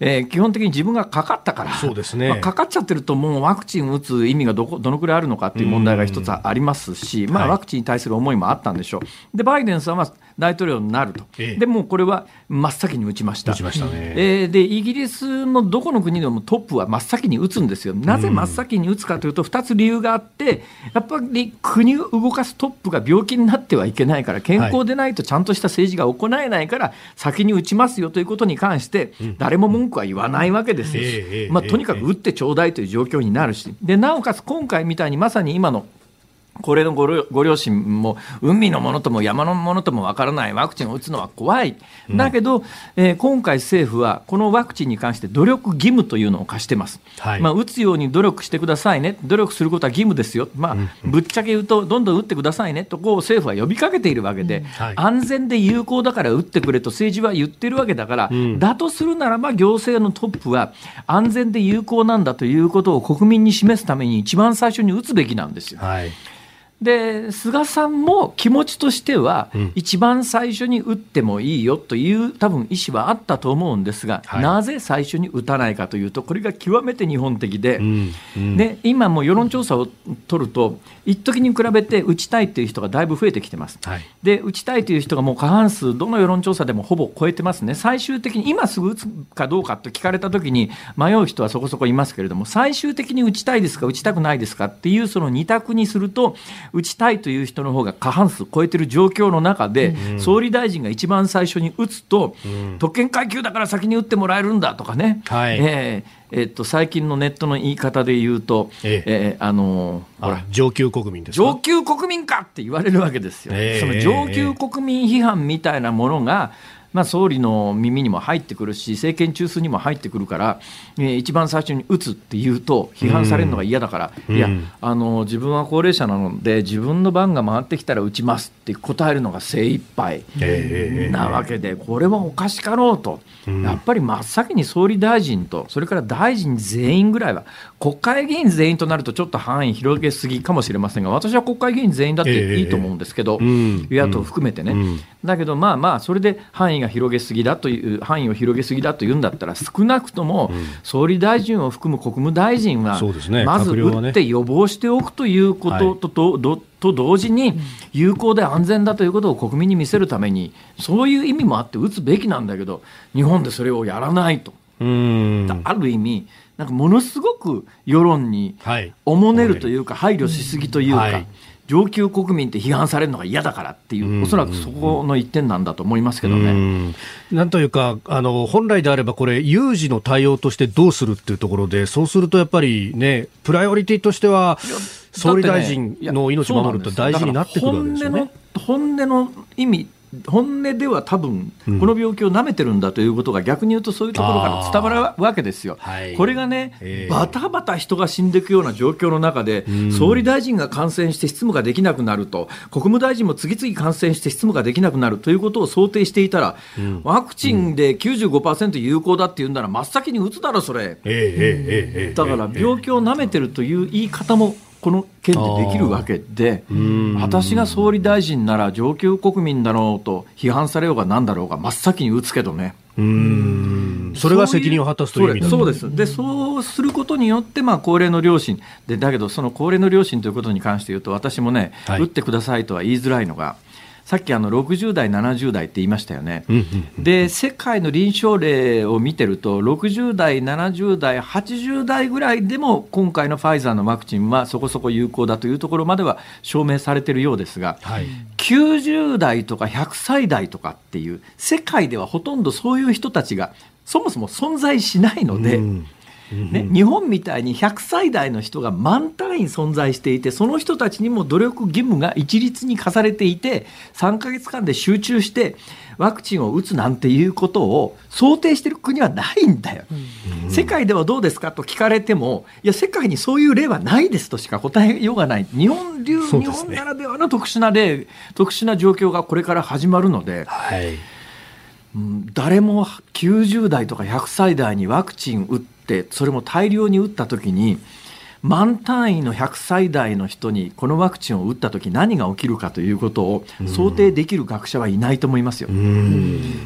えー、基本的に自分がかかったから、そうですね。まあ、かかっちゃってると、もうワクチン打つ意味がどこどのくらいあるのかっていう問題が一つありますし、まあ、ワクチンに対する思いもあったんでしょう。でバイデンさんは大統領になると、ええ、でもこれは真っ先に打ちました。打ね。えー、でイギリスもどこの国でもトップは真っ先に打つんですよ。なぜ真っ先に打つかというと、2つ理由があって、やっぱり国を動かすトップが病気になってはいけないから、健康でないとちゃんとした政治が行えないから、先に打ちますよということに関して、誰も文句は言わないわけですよ。まあ、とにかく打ってちょうだいという状況になるし、でなおかつ今回みたいにまさに今のこれのごご両親も海のものとも山のものともわからないワクチンを打つのは怖い、だけど、えー、今回、政府はこのワクチンに関して努力義務というのを課してます、はい、まあ、打つように努力してくださいね、努力することは義務ですよ、まあ、ぶっちゃけ言うと、どんどん打ってくださいね。とこう政府は呼びかけているわけで、はい、安全で有効だから打ってくれと政治は言ってるわけだから、うん、だとするならば、行政のトップは安全で有効なんだということを国民に示すために、一番最初に打つべきなんですよ。はいで菅さんも気持ちとしては、一番最初に打ってもいいよという多分意思はあったと思うんですが、はい、なぜ最初に打たないかというと、これが極めて日本的で、うん。うん、で今も世論調査を取ると、一時に比べて打ちたいという人がだいぶ増えてきてます、はい、で打ちたいという人がもう過半数、どの世論調査でもほぼ超えてますね、最終的に今すぐ打つかどうかと聞かれたときに迷う人はそこそこいますけれども、最終的に打ちたいですか、打ちたくないですかっていうその2択にすると、打ちたいという人の方が過半数超えてる状況の中で、うん、総理大臣が一番最初に打つと、うん、特権階級だから先に打ってもらえるんだとかね、はい。えーえー、っと最近のネットの言い方で言うと、ええ。ー、あのほら。上級国民です上級国民かって言われるわけですよ。えー、その上級国民批判みたいなものが、まあ、総理の耳にも入ってくるし、政権中枢にも入ってくるから、えー、一番最初に打つっていうと、批判されるのが嫌だから、うん、いやあの、自分は高齢者なので、自分の番が回ってきたら打ちますって答えるのが精一杯なわけで、これはおかしかろうと、やっぱり真っ先に総理大臣と、それから大臣全員ぐらいは、国会議員全員となると、ちょっと範囲広げすぎかもしれませんが、私は国会議員全員だっていいと思うんですけど、与野党含めてね。だけど、まあまあ、それで範囲が広げすぎだという、範囲を広げすぎだというんだったら、少なくとも総理大臣を含む国務大臣は、まず打って予防しておくということとと、と同時に、有効で安全だということを国民に見せるために、そういう意味もあって打つべきなんだけど、日本でそれをやらないと。ある意味、なんかものすごく世論におもねるというか、配慮しすぎというか。はい上級国民って批判されるのが嫌だからっていう、おそらくそこの一点なんだと思いますけどね。なんというか、あの本来であれば、これ、有事の対応としてどうするっていうところで、そうするとやっぱりね、プライオリティとしては、総理大臣の命を守ると大事になってくるわけですよね。本音の意味本音では多分、この病気をなめてるんだということが逆に言うとそういうところから伝わるわけですよ。これがね、えー、バタバタ人が死んでいくような状況の中で、総理大臣が感染して執務ができなくなると、国務大臣も次々感染して執務ができなくなるということを想定していたら、うん、ワクチンで95%有効だって言うんなら、真っ先に打つだろ、それ。だから病気をなめてるという言い方もこの件でできるわけで、私が総理大臣なら上級国民だろうと批判されようがなんだろうが真っ先に打つけどね。うん。それが責任を果たすという意味だ。そうです。でそうすることによって、まあ、高齢の両親。でだけどその高齢の両親ということに関して言うと私もね、はい、打ってくださいとは言いづらいのがさっきあの60代、70代って言いましたよね、で世界の臨床例を見てると、60代、70代、80代ぐらいでも、今回のファイザーのワクチンはそこそこ有効だというところまでは証明されているようですが、はい、90代とか100歳代とかっていう、世界ではほとんどそういう人たちがそもそも存在しないので。うんね、日本みたいに100歳代の人が満単位存在していてその人たちにも努力義務が一律に課されていて3か月間で集中してワクチンを打つなんていうことを想定している国はないんだよ、うん、世界ではどうですかと聞かれてもいや世界にそういう例はないですとしか答えようがない。日本流、ね、日本ならではの特殊な例特殊な状況がこれから始まるので。はい。誰も90代とか100歳代にワクチン打ってそれも大量に打った時に満単位の100歳代の人にこのワクチンを打った時何が起きるかということを想定できる学者はいないと思いますよ。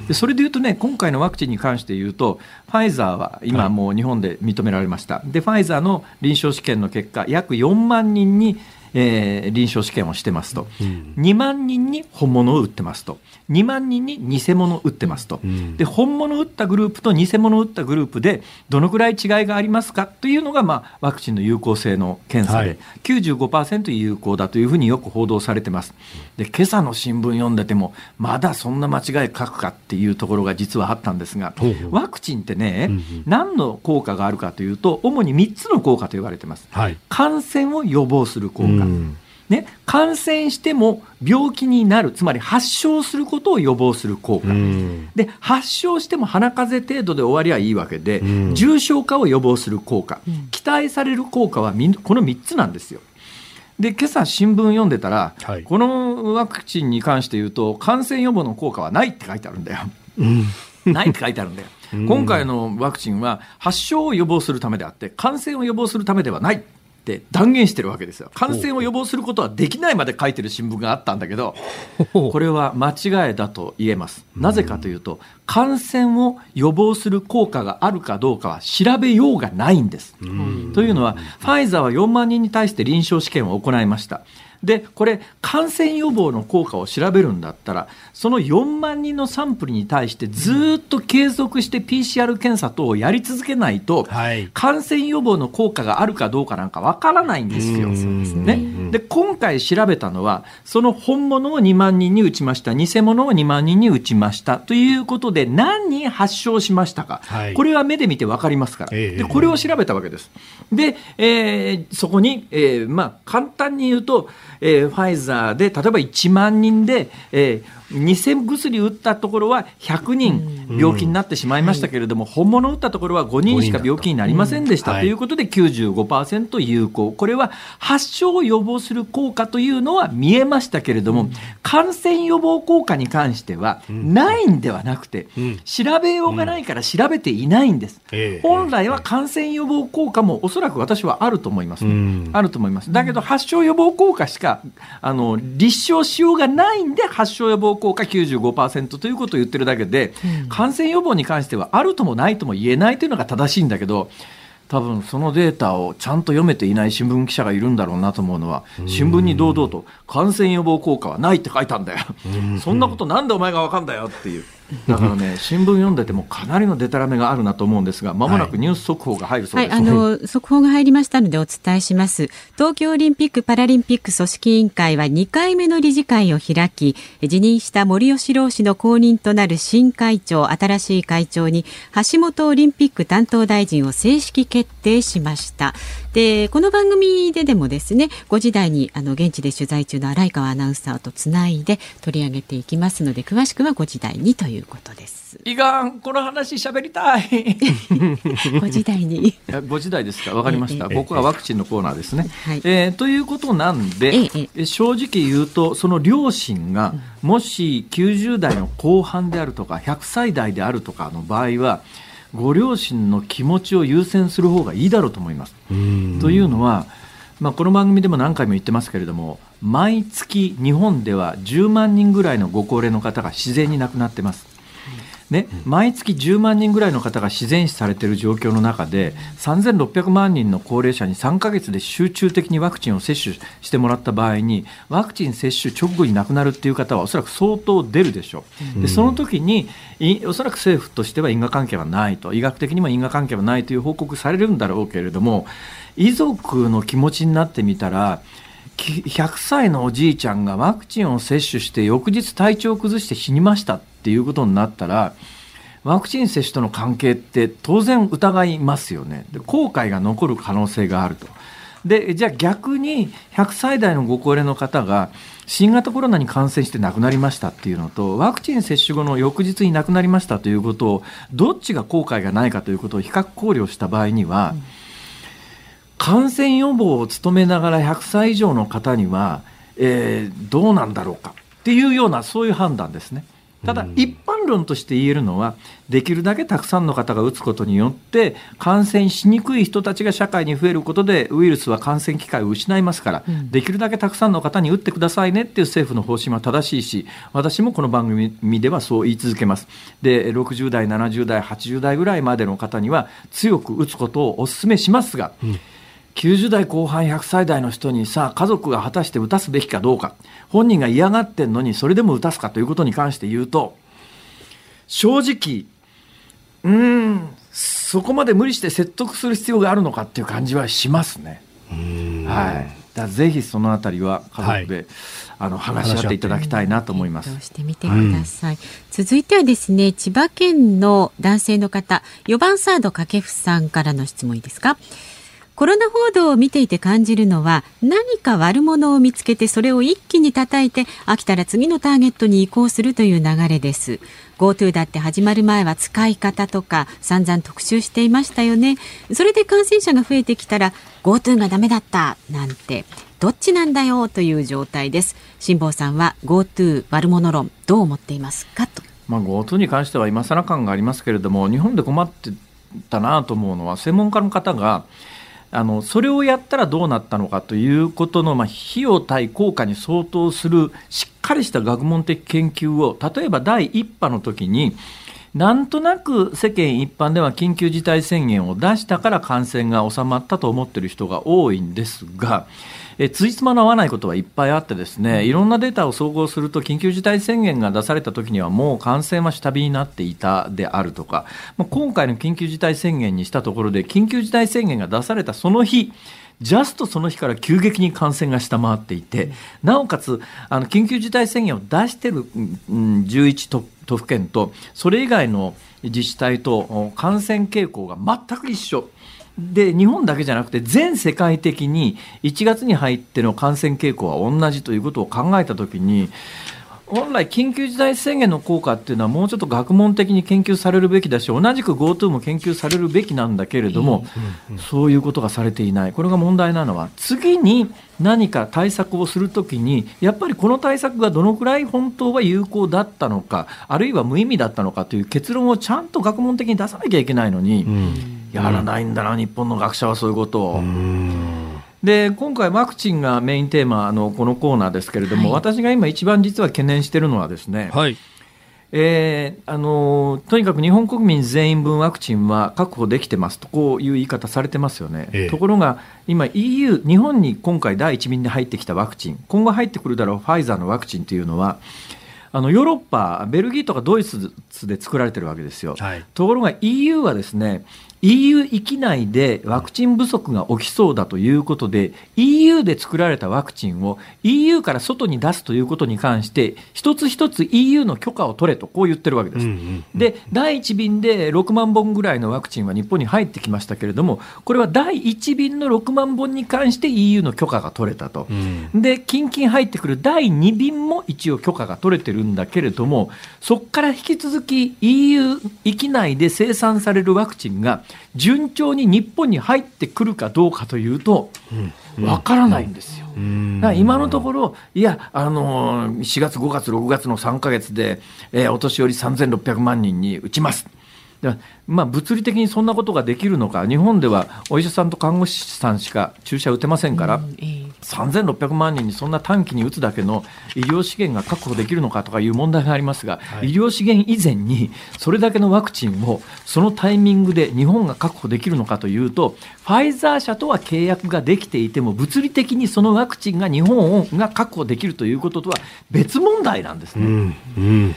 でそれでいうとね今回のワクチンに関して言うとファイザーは今もう日本で認められました。でファイザーの臨床試験の結果約4万人にえー、臨床試験をしてますと、うん、2万人に本物を打ってますと2万人に偽物を打ってますと、うん、で本物を打ったグループと偽物を打ったグループでどのくらい違いがありますか？というのが、まあ、ワクチンの有効性の検査で、はい、95%有効だというふうによく報道されてます。で今朝の新聞読んでてもまだそんな間違い書くかっていうところが実はあったんですがワクチンってね、うんうん、何の効果があるかというと主に3つの効果と言われてます、はい、感染を予防する効果、うんね、感染しても病気になる、つまり発症することを予防する効果。で、発症しても鼻風邪程度で終わりはいいわけで、重症化を予防する効果。期待される効果はこの3つなんですよ。で、今朝新聞読んでたら、はい、このワクチンに関して言うと、感染予防の効果はないって書いてあるんだよ。ないって書いてあるんだよ。今回のワクチンは発症を予防するためであって、感染を予防するためではない。って断言してるわけですよ。感染を予防することはできないまで書いてる新聞があったんだけど、これは間違いだと言えます。なぜかというと、感染を予防する効果があるかどうかは調べようがないんです。というのは、ファイザーは4万人に対して臨床試験を行いました。でこれ感染予防の効果を調べるんだったらその4万人のサンプルに対してずっと継続して PCR 検査等をやり続けないと、はい、感染予防の効果があるかどうかなんかわからないんですよ。ね、で今回調べたのはその本物を2万人に打ちました。偽物を2万人に打ちました。ということで何人発症しましたか、はい、これは目で見て分かりますから、でこれを調べたわけです。で、えー、そこに、えー、まあ、簡単に言うとえー、ファイザーで例えば1万人で、えー、偽薬打ったところは100人病気になってしまいましたけれども、うん。はい、本物打ったところは5人しか病気になりませんでした、ということで95%有効、これは発症を予防する効果というのは見えましたけれども、感染予防効果に関してはないんではなくて、調べようがないから調べていないんです。本来は感染予防効果もおそらく私はあると思います、ね、あると思います。だけど発症予防効果しかあの立証しようがないんで発症予防効果95%ということを言ってるだけで、うん、感染予防に関してはあるともないとも言えないというのが正しいんだけど多分そのデータをちゃんと読めていない新聞記者がいるんだろうなと思うのは新聞に堂々と感染予防効果はないって書いたんだよ。そんなことなんでお前が分かんだよっていうだからね、新聞読んでてもかなりのデタラメがあるなと思うんですが、まもなくニュース速報が入るそうです、はい、はい、あの速報が入りましたのでお伝えします。東京オリンピック・パラリンピック組織委員会は2回目の理事会を開き、辞任した森喜朗氏の後任となる新会長、新しい会長に橋本オリンピック担当大臣を正式決定しました。で、この番組ででもですね、5時台にあの現地で取材中の荒川アナウンサーとつないで取り上げていきますので、詳しくは5時台にということです。いがん、この話喋りたい。5時台に。5時台ですか、わかりました。僕はワクチンのコーナーですね。はい、えー、ということなんで、え正直言うと、その両親が、もし90代の後半であるとか、100歳代であるとかの場合は、ご両親の気持ちを優先する方がいいだろうと思います。というのは、まあ、この番組でも何回も言ってますけれども毎月日本では10万人ぐらいのご高齢の方が自然に亡くなってます。ね、毎月10万人ぐらいの方が自然死されている状況の中で3600万人の高齢者に3か月で集中的にワクチンを接種してもらった場合にワクチン接種直後に亡くなるっていう方はおそらく相当出るでしょう。でその時におそらく政府としては因果関係はないと医学的にも因果関係はないという報告されるんだろうけれども遺族の気持ちになってみたら100歳のおじいちゃんがワクチンを接種して翌日体調を崩して死にました。ってていうことになったらワクチン接種との関係って当然疑いますよねで後悔が残る可能性があるとでじゃあ逆に100歳代のご高齢の方が新型コロナに感染して亡くなりましたっていうのとワクチン接種後の翌日に亡くなりましたということをどっちが後悔がないかということを比較考慮した場合には、感染予防を努めながら100歳以上の方には、えー、どうなんだろうかっていうようなそういう判断ですね。ただ、一般論として言えるのは、できるだけたくさんの方が打つことによって、感染しにくい人たちが社会に増えることで、ウイルスは感染機会を失いますから、できるだけたくさんの方に打ってくださいねっていう政府の方針は正しいし、私もこの番組ではそう言い続けます。で、60代、70代、80代ぐらいまでの方には、強く打つことをお勧めしますが、うん90代後半100歳代の人にさ、家族が果たして打たすべきかどうか、本人が嫌がってんのにそれでも打たすかということに関して言うと、正直、うん、そこまで無理して説得する必要があるのかっていう感じはしますね。はい。だぜひそのあたりは家族で、はい、あの話し合っていただきたいなと思います。してみてください、うん、続いてはですね、千葉県の男性の方、4番サード掛布さんからの質問いいですか？コロナ報道を見ていて感じるのは何か悪者を見つけてそれを一気に叩いて飽きたら次のターゲットに移行するという流れです。GoTo だって始まる前は使い方とか散々特集していましたよね。それで感染者が増えてきたら GoTo がダメだったなんてどっちなんだよという状態です。辛坊さんは GoTo 悪者論どう思っていますかと。まあ GoTo に関しては今更感がありますけれども日本で困ってたなと思うのは専門家の方があのそれをやったらどうなったのかということの、まあ、費用対効果に相当するしっかりした学問的研究を例えば第1波の時になんとなく世間一般では緊急事態宣言を出したから感染が収まったと思ってる人が多いんですがえついつまの合わないことはいっぱいあってですねいろんなデータを総合すると緊急事態宣言が出された時にはもう感染は下火になっていたであるとか、まあ、今回の緊急事態宣言にしたところで緊急事態宣言が出されたその日ジャストその日から急激に感染が下回っていて、なおかつ、あの緊急事態宣言を出している、うん、11都都府県と、それ以外の自治体と感染傾向が全く一緒。で日本だけじゃなくて全世界的に1月に入っての感染傾向は同じということを考えたときに本来、緊急事態宣言の効果っていうのはもうちょっと学問的に研究されるべきだし同じく GoTo も研究されるべきなんだけれども、そういうことがされていないこれが問題なのは次に何か対策をするときにやっぱりこの対策がどのくらい本当は有効だったのかあるいは無意味だったのかという結論をちゃんと学問的に出さなきゃいけないのに。うんやらないんだな、日本の学者はそういうことを。で今回、ワクチンがメインテーマのこのコーナーですけれども、はい、私が今、一番実は懸念しているのはですね、はい。えー、あのとにかく日本国民全員分ワクチンは確保できてますとこういう言い方されてますよね、ええ、ところが今 EU 日本に今回第1便で入ってきたワクチン今後入ってくるだろうファイザーのワクチンというのはあのヨーロッパベルギーとかドイツで作られてるわけですよ、はい、ところが EU はですね EU 域内でワクチン不足が起きそうだということで EU で作られたワクチンを EU から外に出すということに関して一つ一つ EU の許可を取れとこう言ってるわけです。で第1便で6万本ぐらいのワクチンは日本に入ってきましたけれどもこれは第1便の6万本に関して EU の許可が取れたと。で近々入ってくる第2便も一応許可が取れてるんだけれどもそこから引き続き EU 域内で生産されるワクチンが順調に日本に入ってくるかどうかというと、わからないんですよ。今のところ、いや、あのー、4月、5月、6月の3か月で、えー、お年寄り3600万人に打ちます。まあ、物理的にそんなことができるのか、日本ではお医者さんと看護師さんしか注射打てませんから、うん3600万人にそんな短期に打つだけの医療資源が確保できるのかとかいう問題がありますが、はい、医療資源以前にそれだけのワクチンをそのタイミングで日本が確保できるのかというと、ファイザー社とは契約ができていても、物理的にそのワクチンが日本が確保できるということとは別問題なんですね。うんうん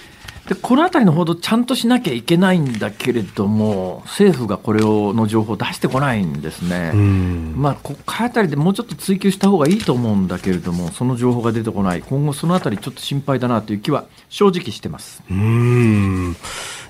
でこの辺りの報道ちゃんとしなきゃいけないんだけれども政府がこれをの情報を出してこないんですね、まあ、国会あたりでもうちょっと追及した方がいいと思うんだけれどもその情報が出てこない。今後その辺りちょっと心配だなという気は正直してます。うん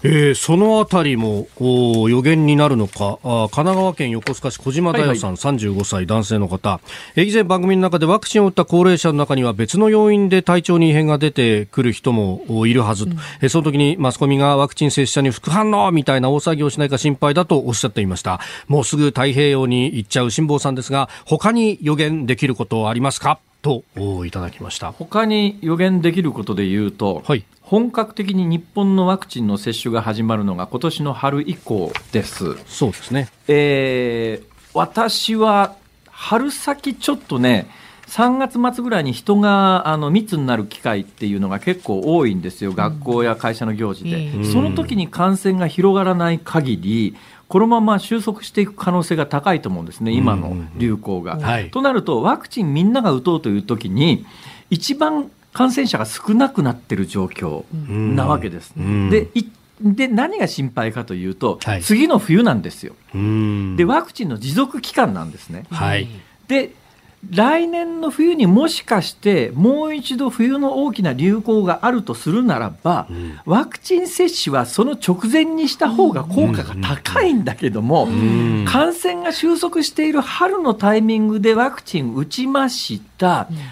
えー、そのあたりも予言になるのか。あ神奈川県横須賀市小島大さん、はいはい、35歳男性の方、えー、以前番組の中でワクチンを打った高齢者の中には別の要因で体調に異変が出てくる人もいるはず、うん、えー、その時にマスコミがワクチン接種者に副反応みたいな大騒ぎをしないか心配だとおっしゃっていました。もうすぐ太平洋に行っちゃう辛坊さんですが他に予言できることありますか？といただきました他に予言できることで言うと、はい、本格的に日本のワクチンの接種が始まるのが今年の春以降です。そうですね。えー、私は春先ちょっとね、3月末ぐらいに人があの密になる機会っていうのが結構多いんですよ、学校や会社の行事で。その時に感染が広がらない限り、このまま収束していく可能性が高いと思うんですね、今の流行が。はい、となると、ワクチンみんなが打とうというときに、一番感染者が少なくなっている状況なわけです。でで何が心配かというと、はい、次の冬なんですよ。でワクチンの持続期間なんですね。はい、で来年の冬にもしかしてもう一度冬の大きな流行があるとするならば、うん、ワクチン接種はその直前にした方が効果が高いんだけども、うん、感染が収束している春のタイミングでワクチン打ちました、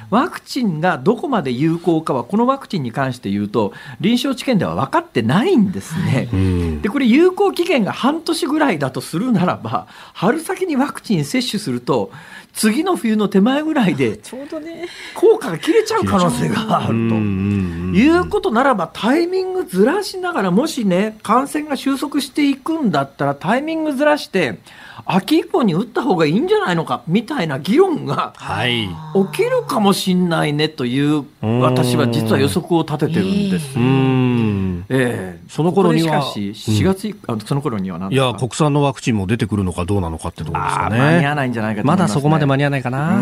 ワクチンがどこまで有効かはこのワクチンに関して言うと臨床治験では分かってないんですね。うん、でこれ有効期限が半年ぐらいだとするならば春先にワクチン接種すると次の冬の手前ぐらいで ちょうどね。効果が切れちゃう可能性があると。いうことならばタイミングずらしながらもしね感染が収束していくんだったらタイミングずらして秋以降に打った方がいいんじゃないのかみたいな議論が起きるかもしれないねという私は実は予測を立ててるんです。えー、その頃にはしかし4月、うん、その頃には何いや国産のワクチンも出てくるのかどうなのかってところですかね。間に合わないんじゃないかと、ね、まだそこまで間に合わないかな。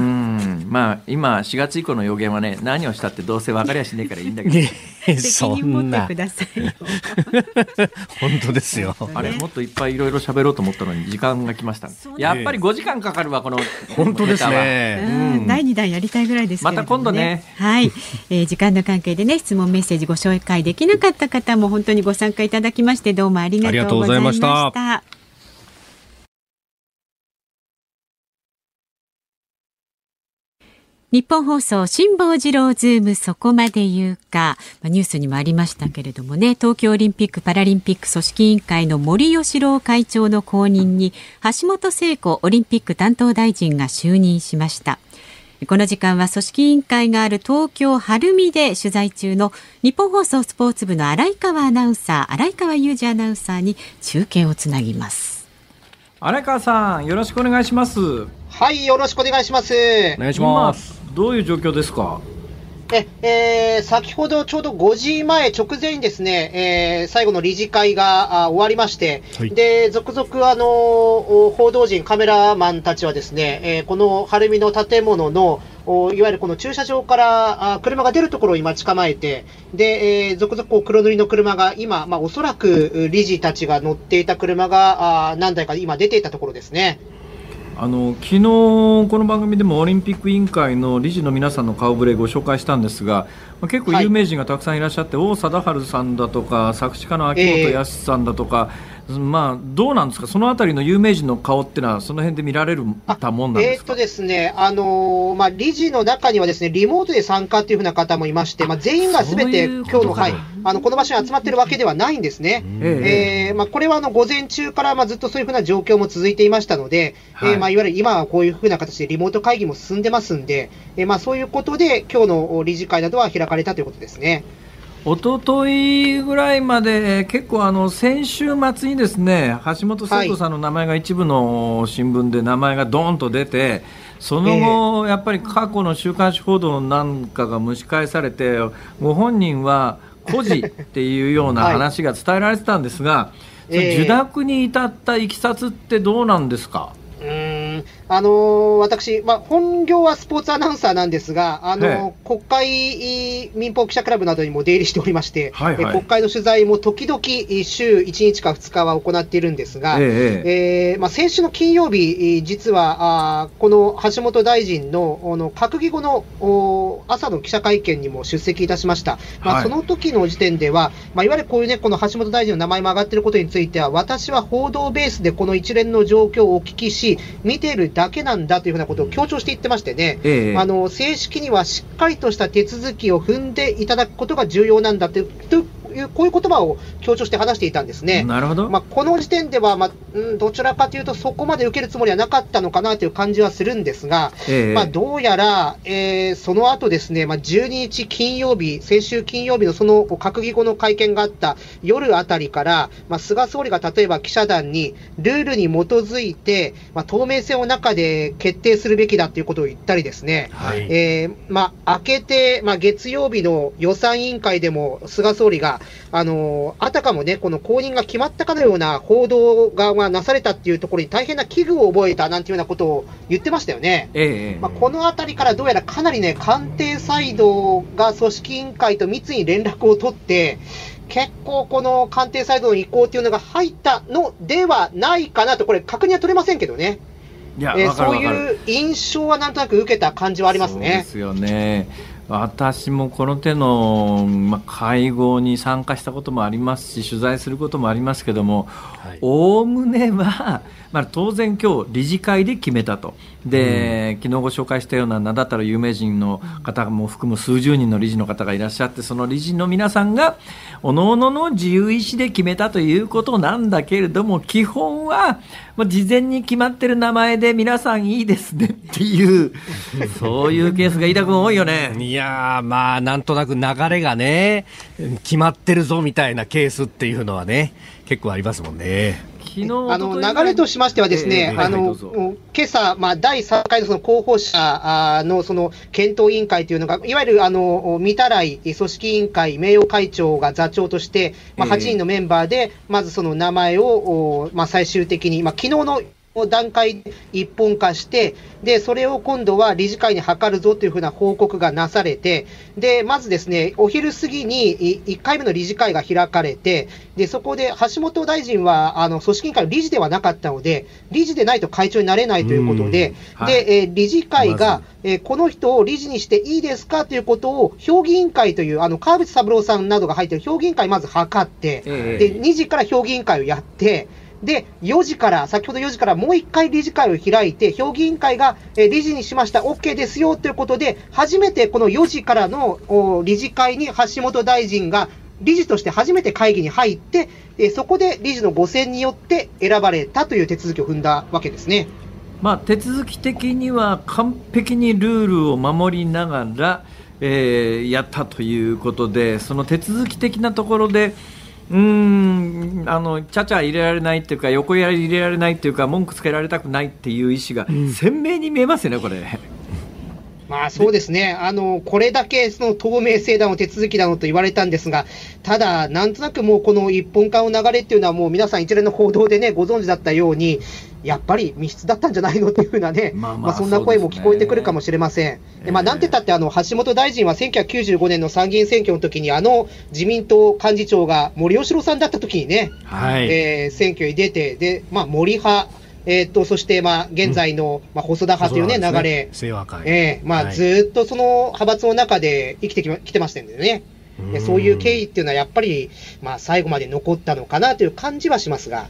まあ今4月以降の予言はね何をしたってどうせ分かりゃしねえからいいんだけど 責任持ってくださいよ。本当ですよ、あれもっといっぱいいろいろ喋ろうと思ったのに時間が来ました、やっぱり5時間かかるわこの本当ですね、うん、第2弾やりたいぐらいです、ね、また今度ね。はい、えー、時間の関係でね質問メッセージご紹介できなかった方も本当にご参加いただきましてどうもありがとうございました日本放送辛坊治郎ズームそこまで言うか、ニュースにもありましたけれどもね。東京オリンピック・パラリンピック組織委員会の森喜朗会長の後任に橋本聖子オリンピック担当大臣が就任しました。この時間は組織委員会がある東京晴海で取材中の日本放送スポーツ部の荒井川アナウンサー荒井川裕二アナウンサーに中継をつなぎます。荒川さんよろしくお願いします。はいよろしくお願いします。お願いします。どういう状況ですか？ええー、先ほどちょうど5時前直前にですね、えー、最後の理事会が終わりまして、はい、で続々あの報道陣、カメラマンたちはですね、えー、この晴海の建物のいわゆるこの駐車場からあ車が出るところを今、待ち構えて、で、えー、続々こう黒塗りの車が今、まあ、おそらく理事たちが乗っていた車があ何台か今出ていたところですね。あの昨日、この番組でもオリンピック委員会の理事の皆さんの顔ぶれご紹介したんですが、まあ、結構有名人がたくさんいらっしゃって、はい、王貞治さんだとか作詞家の秋元康さんだとか、えーまあ、どうなんですか、そのあたりの有名人の顔っていうのは、その辺で見られるたもんなんですか、えー、とですね、あのー、まあ、理事の中にはですね、リモートで参加というふうな方もいまして、まあ、全員がすべて今日の会、あのこの場所に集まってるわけではないんですね。えー、えー、まあ、これはあの午前中からまあずっとそういうふうな状況も続いていましたので、はい。えー、まあ、いわゆる今はこういうふうな形でリモート会議も進んでますんで、えー、まあ、そういうことで、今日の理事会などは開かれたということですね。一昨日ぐらいまで、結構あの先週末にですね橋本聖子さんの名前が一部の新聞で名前がどーんと出て、その後、やっぱり過去の週刊誌報道なんかが蒸し返されて、ご本人は孤児っていうような 話が伝えられてたんですが、受諾に至ったいきさつってどうなんですか？あのー、私、まあ、本業はスポーツアナウンサーなんですが、あのー、国会民放記者クラブなどにも出入りしておりまして、はいはい、国会の取材も時々週1日か2日は行っているんですが、ええ。えー、まあ、先週の金曜日、実はあこの橋本大臣のあの閣議後の朝の記者会見にも出席いたしました。まあ、はい、その時の時点では、まあ、いわゆるこういうね、この橋本大臣の名前も挙がっていることについては、私は報道ベースでこの一連の状況をお聞きし、見ているだけなんだというふうなことを強調していってましてね、ええ、あの正式にはしっかりとした手続きを踏んでいただくことが重要なんだといういうこういう言葉を強調して話していたんですね。なるほど。まあ、この時点では、まあ、うん、どちらかというと、そこまで受けるつもりはなかったのかなという感じはするんですが、えまあ、どうやら、えー、その後ですね、まあ、12日金曜日、先週金曜日のその閣議後の会見があった夜あたりから、まあ、菅総理が例えば記者団に、ルールに基づいて、まあ、透明性を中で決定するべきだということを言ったりですね、はい、えー、まあ、明けて、まあ、月曜日の予算委員会でも菅総理が、あのあたかもね、この後任が決まったかのような報道がなされたっていうところに大変な危惧を覚えたなんていうようなことを言ってましたよね。ええまあ、このあたりからどうやらかなりね、官邸サイドが組織委員会と密に連絡を取って、結構この官邸サイドの意向っていうのが入ったのではないかなと、これ、確認は取れませせんけどね。いや、えー、そういう印象はなんとなく受けた感じはありますね。ですよね。私もこの手の、ま、会合に参加したこともありますし取材することもありますけどもおおむねは、まあ、当然今日理事会で決めたと。で、うん、昨日ご紹介したような名だたる有名人の方も含む数十人の理事の方がいらっしゃってその理事の皆さんがおのおのの自由意志で決めたということなんだけれども基本は、まあ、事前に決まってる名前で皆さんいいですねっていう そういうケースが飯田君多いよね。いやまあなんとなく流れがね決まってるぞみたいなケースっていうのはね結構ありますもんね。昨日あの流れとしましては、ですね、えー、あの、今朝、まあ、第3回のその候補者のその検討委員会というのが、いわゆるあの御たらい組織委員会名誉会長が座長として、まあ、8人のメンバーで、まずその名前を、まあ、最終的に、まあ昨日の段階一本化して、で、それを今度は理事会に諮るぞというふうな報告がなされて、で、まずですね、お昼過ぎに1回目の理事会が開かれて、で、そこで橋本大臣は、あの、組織委員会の理事ではなかったので、理事でないと会長になれないということで、はい、で、え理事会が、えこの人を理事にしていいですかということを、評議員会という、あの、川淵三郎さんなどが入っている評議員会まず測って、えー、で、2時から評議員会をやって、で、4時から、先ほど4時からもう1回理事会を開いて、評議員会が、え理事にしました、OK ですよということで、初めてこの4時からの理事会に橋本大臣が理事として初めて会議に入って、えそこで理事の5選によって選ばれたという手続きを踏んだわけですね。まあ、手続き的には完璧にルールを守りながら、えー、やったということで、その手続き的なところで、うんあのちゃちゃ入れられないっていうか横やり入れられないっていうか文句つけられたくないっていう意思が鮮明に見えますよね、これ。まあそうですね、あのこれだけその透明性だの手続きだのと言われたんですが、ただ、なんとなくもうこの一本化の流れっていうのは、もう皆さん一連の報道でね、ご存知だったように、やっぱり密室だったんじゃないのというふうなね、まあ、まあ、そんな声も聞こえてくるかもしれません。で、まあ、なんてたって、あの、橋本大臣は1995年の参議院選挙の時に、あの自民党幹事長が森喜朗さんだった時にね、はい、えー、選挙に出て、で、まあ、森派、えー、っと、そして、まあ、現在の、まあ、細田派というね、流れ。ええー、まあ、ずっとその派閥の中で生きてききてましたんでね。そういう経緯っていうのはやっぱり、まあ、最後まで残ったのかなという感じはしますが。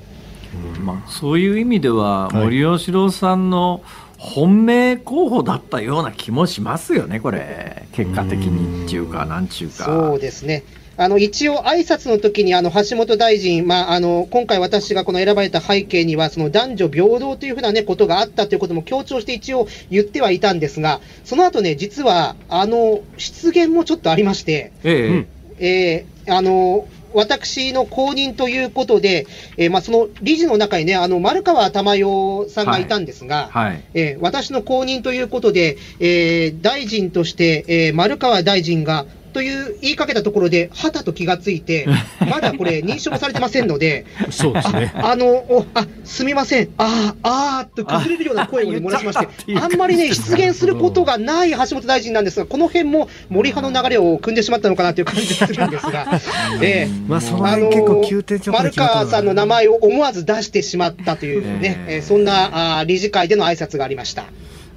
まあ、そういう意味では、森喜朗さんの本命候補だったような気もしますよね、これ、結果的にっていうか、なんちゅうか。そうですね。あの一応、挨拶の時にあの橋本大臣、まあ、あの今回、私がこの選ばれた背景には、その男女平等というふうな、ね、ことがあったということも強調して一応言ってはいたんですが、その後ね、実はあの失言もちょっとありまして、えええー、あの私の後任ということで、えー、まあ、その理事の中にね、あの丸川珠代さんがいたんですが、はい。はい、えー、私の後任ということで、えー、大臣として、えー、丸川大臣がという言いかけたところで、はたと気がついて、まだこれ、認証されてませんので、そうですね。あの、おあすみません、ああ、あーと崩れるような声を漏らしまして、あんまりね、出現することがない橋本大臣なんですが、この辺も森派の流れを組んでしまったのかなという感じがするんですが、えー、まあ、その辺結構急転丸川さんの名前を思わず出してしまったというね、えー、そんなあ理事会での挨拶がありました。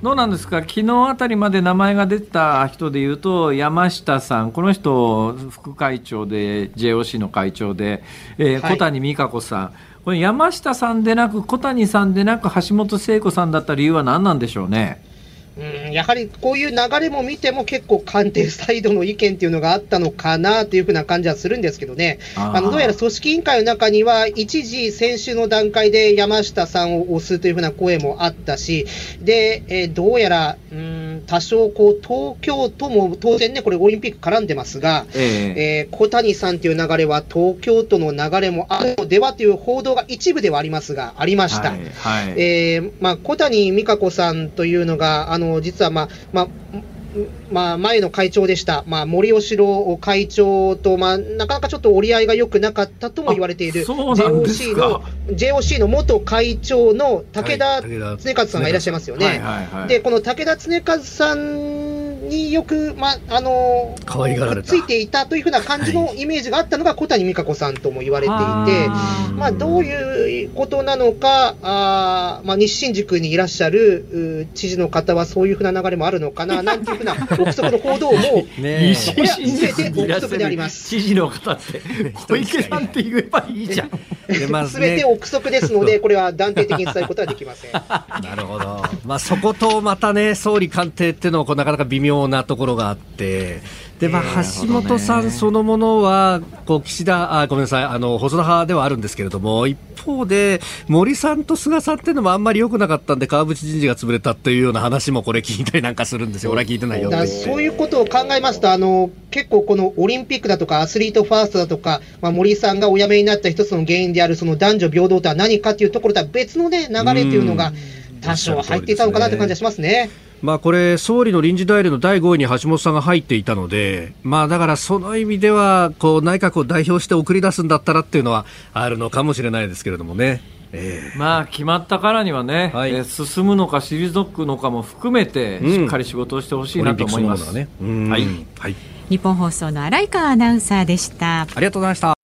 どうなんですか、昨日あたりまで名前が出た人でいうと、山下さん、この人、副会長で、JOC の会長で、えーはい、小谷美香子さん、これ、山下さんでなく、小谷さんでなく、橋本聖子さんだった理由は何なんでしょうね？うん、やはりこういう流れも見ても結構官邸サイドの意見っていうのがあったのかなというふうな感じはするんですけどね、あのどうやら組織委員会の中には、一時、先週の段階で山下さんを推すというふうな声もあったし、でえー、どうやら、うん多少こう、東京都も当然ね、これ、オリンピック絡んでますが、えー、えー、小谷さんという流れは、東京都の流れもあるのではという報道が一部ではありますが、ありました。はいはい、えー、まあ、小谷美香子さんというのが、あの実は、まあまあ、まあ、前の会長でした、まあ、森喜朗会長と、まあ、なかなかちょっと折り合いが良くなかったとも言われている JOC の JOC の元会長の武田恒和さんがいらっしゃいますよね。で、この武田恒和さんによく、まあ、あの可愛がられついていたというふうな感じのイメージがあったのが小谷美香子さんとも言われていて、まあ、どういうことなのか、あまあ、日新宿にいらっしゃる知事の方はそういうふうな流れもあるのかな、なんていうふうな憶測の報道も、ね、これはすべて憶測であります。知事の方って、小池さんって言えばいいじゃん。すべて憶測ですので、これは断定的に伝えることはできません。なるほど。まあ、そことまたね、総理官邸っていうのはなかなか微妙なところがあって、でまあ、橋本さんそのものは、こう岸田あ、ごめんなさい、あの細田派ではあるんですけれども、一方で、森さんと菅さんっていうのもあんまり良くなかったんで、川淵人事が潰れたというような話もこれ、聞いたりなんかするんですよ、俺は聞いてないよそういうことを考えますとあの、結構このオリンピックだとか、アスリートファーストだとか、まあ、森さんがお辞めになった一つの原因である、その男女平等とは何かというところとは別の、ね、流れというのが、多少入っていたのかなという感じがしますね。まあ、これ、総理の臨時代理の第5位に橋本さんが入っていたので、まあ、だからその意味ではこう内閣を代表して送り出すんだったらっていうのはあるのかもしれないですけれどもね。えー、まあ決まったからにはね、はい、えー、進むのか退くのかも含めて、しっかり仕事をしてほしいなと思います。ね、はい、はい、日本放送の新井川アナウンサーでした。ありがとうございました。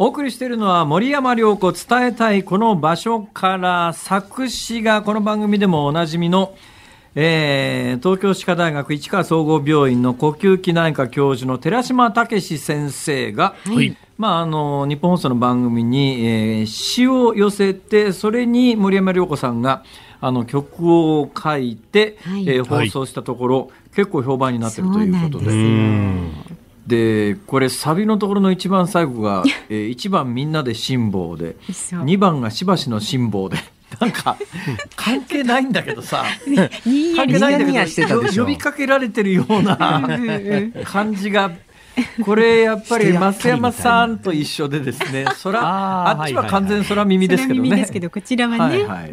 お送りしているのは森山良子伝えたいこの場所から作詞がこの番組でもおなじみの、えー、東京歯科大学市川総合病院の呼吸器内科教授の寺島武先生が、はい、まあ、あの日本放送の番組に、えー、詩を寄せてそれに森山良子さんがあの曲を書いて、はい、えー、放送したところ、はい、結構評判になっているということで。でこれサビのところの一番最後が、えー、1番みんなで辛抱で2番がしばしの辛抱で。なんか関係ないんだけどさ。関係ないんだけど呼びかけられてるような感じが これやっぱり増山さんと一緒でですね、空あっちは完全空耳ですけどね。ですけどこちらはね、はいはい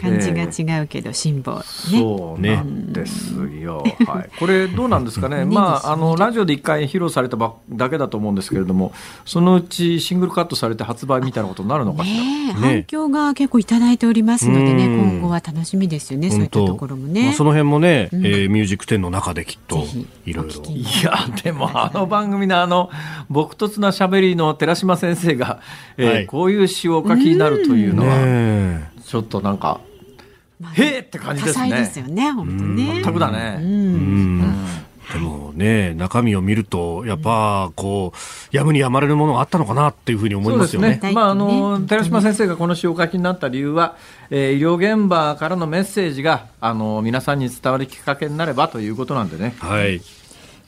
感じが違うけど辛抱、ね、そうなんですよ。はい。これどうなんですかね。まああのラジオで一回披露されたばだけだと思うんですけれども、そのうちシングルカットされて発売みたいなことになるのかしら？ね、反響が結構いただいておりますのでね、今後は楽しみですよね。そういったところもね。まあ、その辺もね、えー、ミュージック10の中できっといろいろ。いやでもあの番組のあの朴突なしゃべりの寺島先生が、えー、はい、こういう詩をお書きになるというのは、ちょっとなんか、へえって感じですね。ですよね、本当ね。全くだね。うんでもね、中身を見ると、やっぱ、こう、やむにやまれるものがあったのかなっていうふうに思いますよね。ねまあ、あの、寺島先生がこの詩をお書きになった理由は、えー、医療現場からのメッセージが、あの、皆さんに伝わるきっかけになればということなんでね。はい。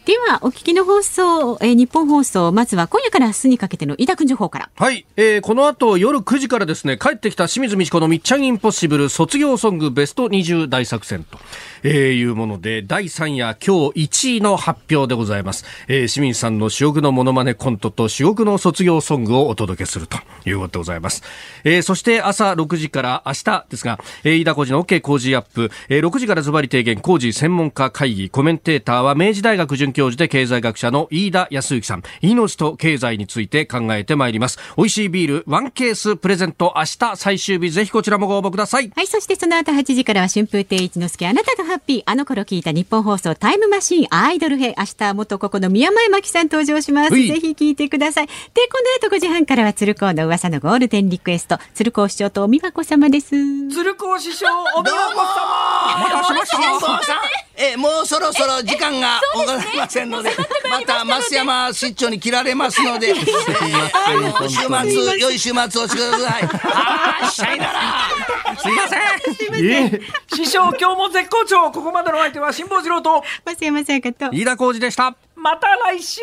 ではお聞きの放送、えー、日本放送まずは今夜から明日にかけての飯田君情報からはい、えー、この後夜9時からですね帰ってきた清水美智子のみっちゃんインポッシブル卒業ソングベスト20大作戦とえー、いうもので、第3夜今日1位の発表でございます。えー、清水さんの主翼のモノマネコントと主翼の卒業ソングをお届けするということでございます。えー、そして朝6時から明日ですが、えー、飯田浩二の OK 工事アップ、えー、6時からズバリ提言工事専門家会議、コメンテーターは明治大学准教授で経済学者の飯田康之さん、命と経済について考えてまいります。美味しいビール、ワンケースプレゼント、明日最終日、ぜひこちらもご応募ください。はい、そしてその後8時からは春風亭一之輔、あなたとハッピー、あの頃聞いた日本放送タイムマシーンアイドル編、明日元ここの宮前真紀さん登場します。ぜひ聞いてください。で、この後5時半からは鶴光の噂のゴールデンリクエスト、鶴光師匠とお美和子様です。鶴光師匠、お美和子様お待たせしました。え、もうそろそろ時間がございませんので、また増山出張に切られますので、えー、週末、良い週末をしてください。あー、しゃいなら。すいません。えー、師匠、今日も絶好調。ここまでの相手は辛坊治郎と、増山さやかと、飯田浩二でした。また来週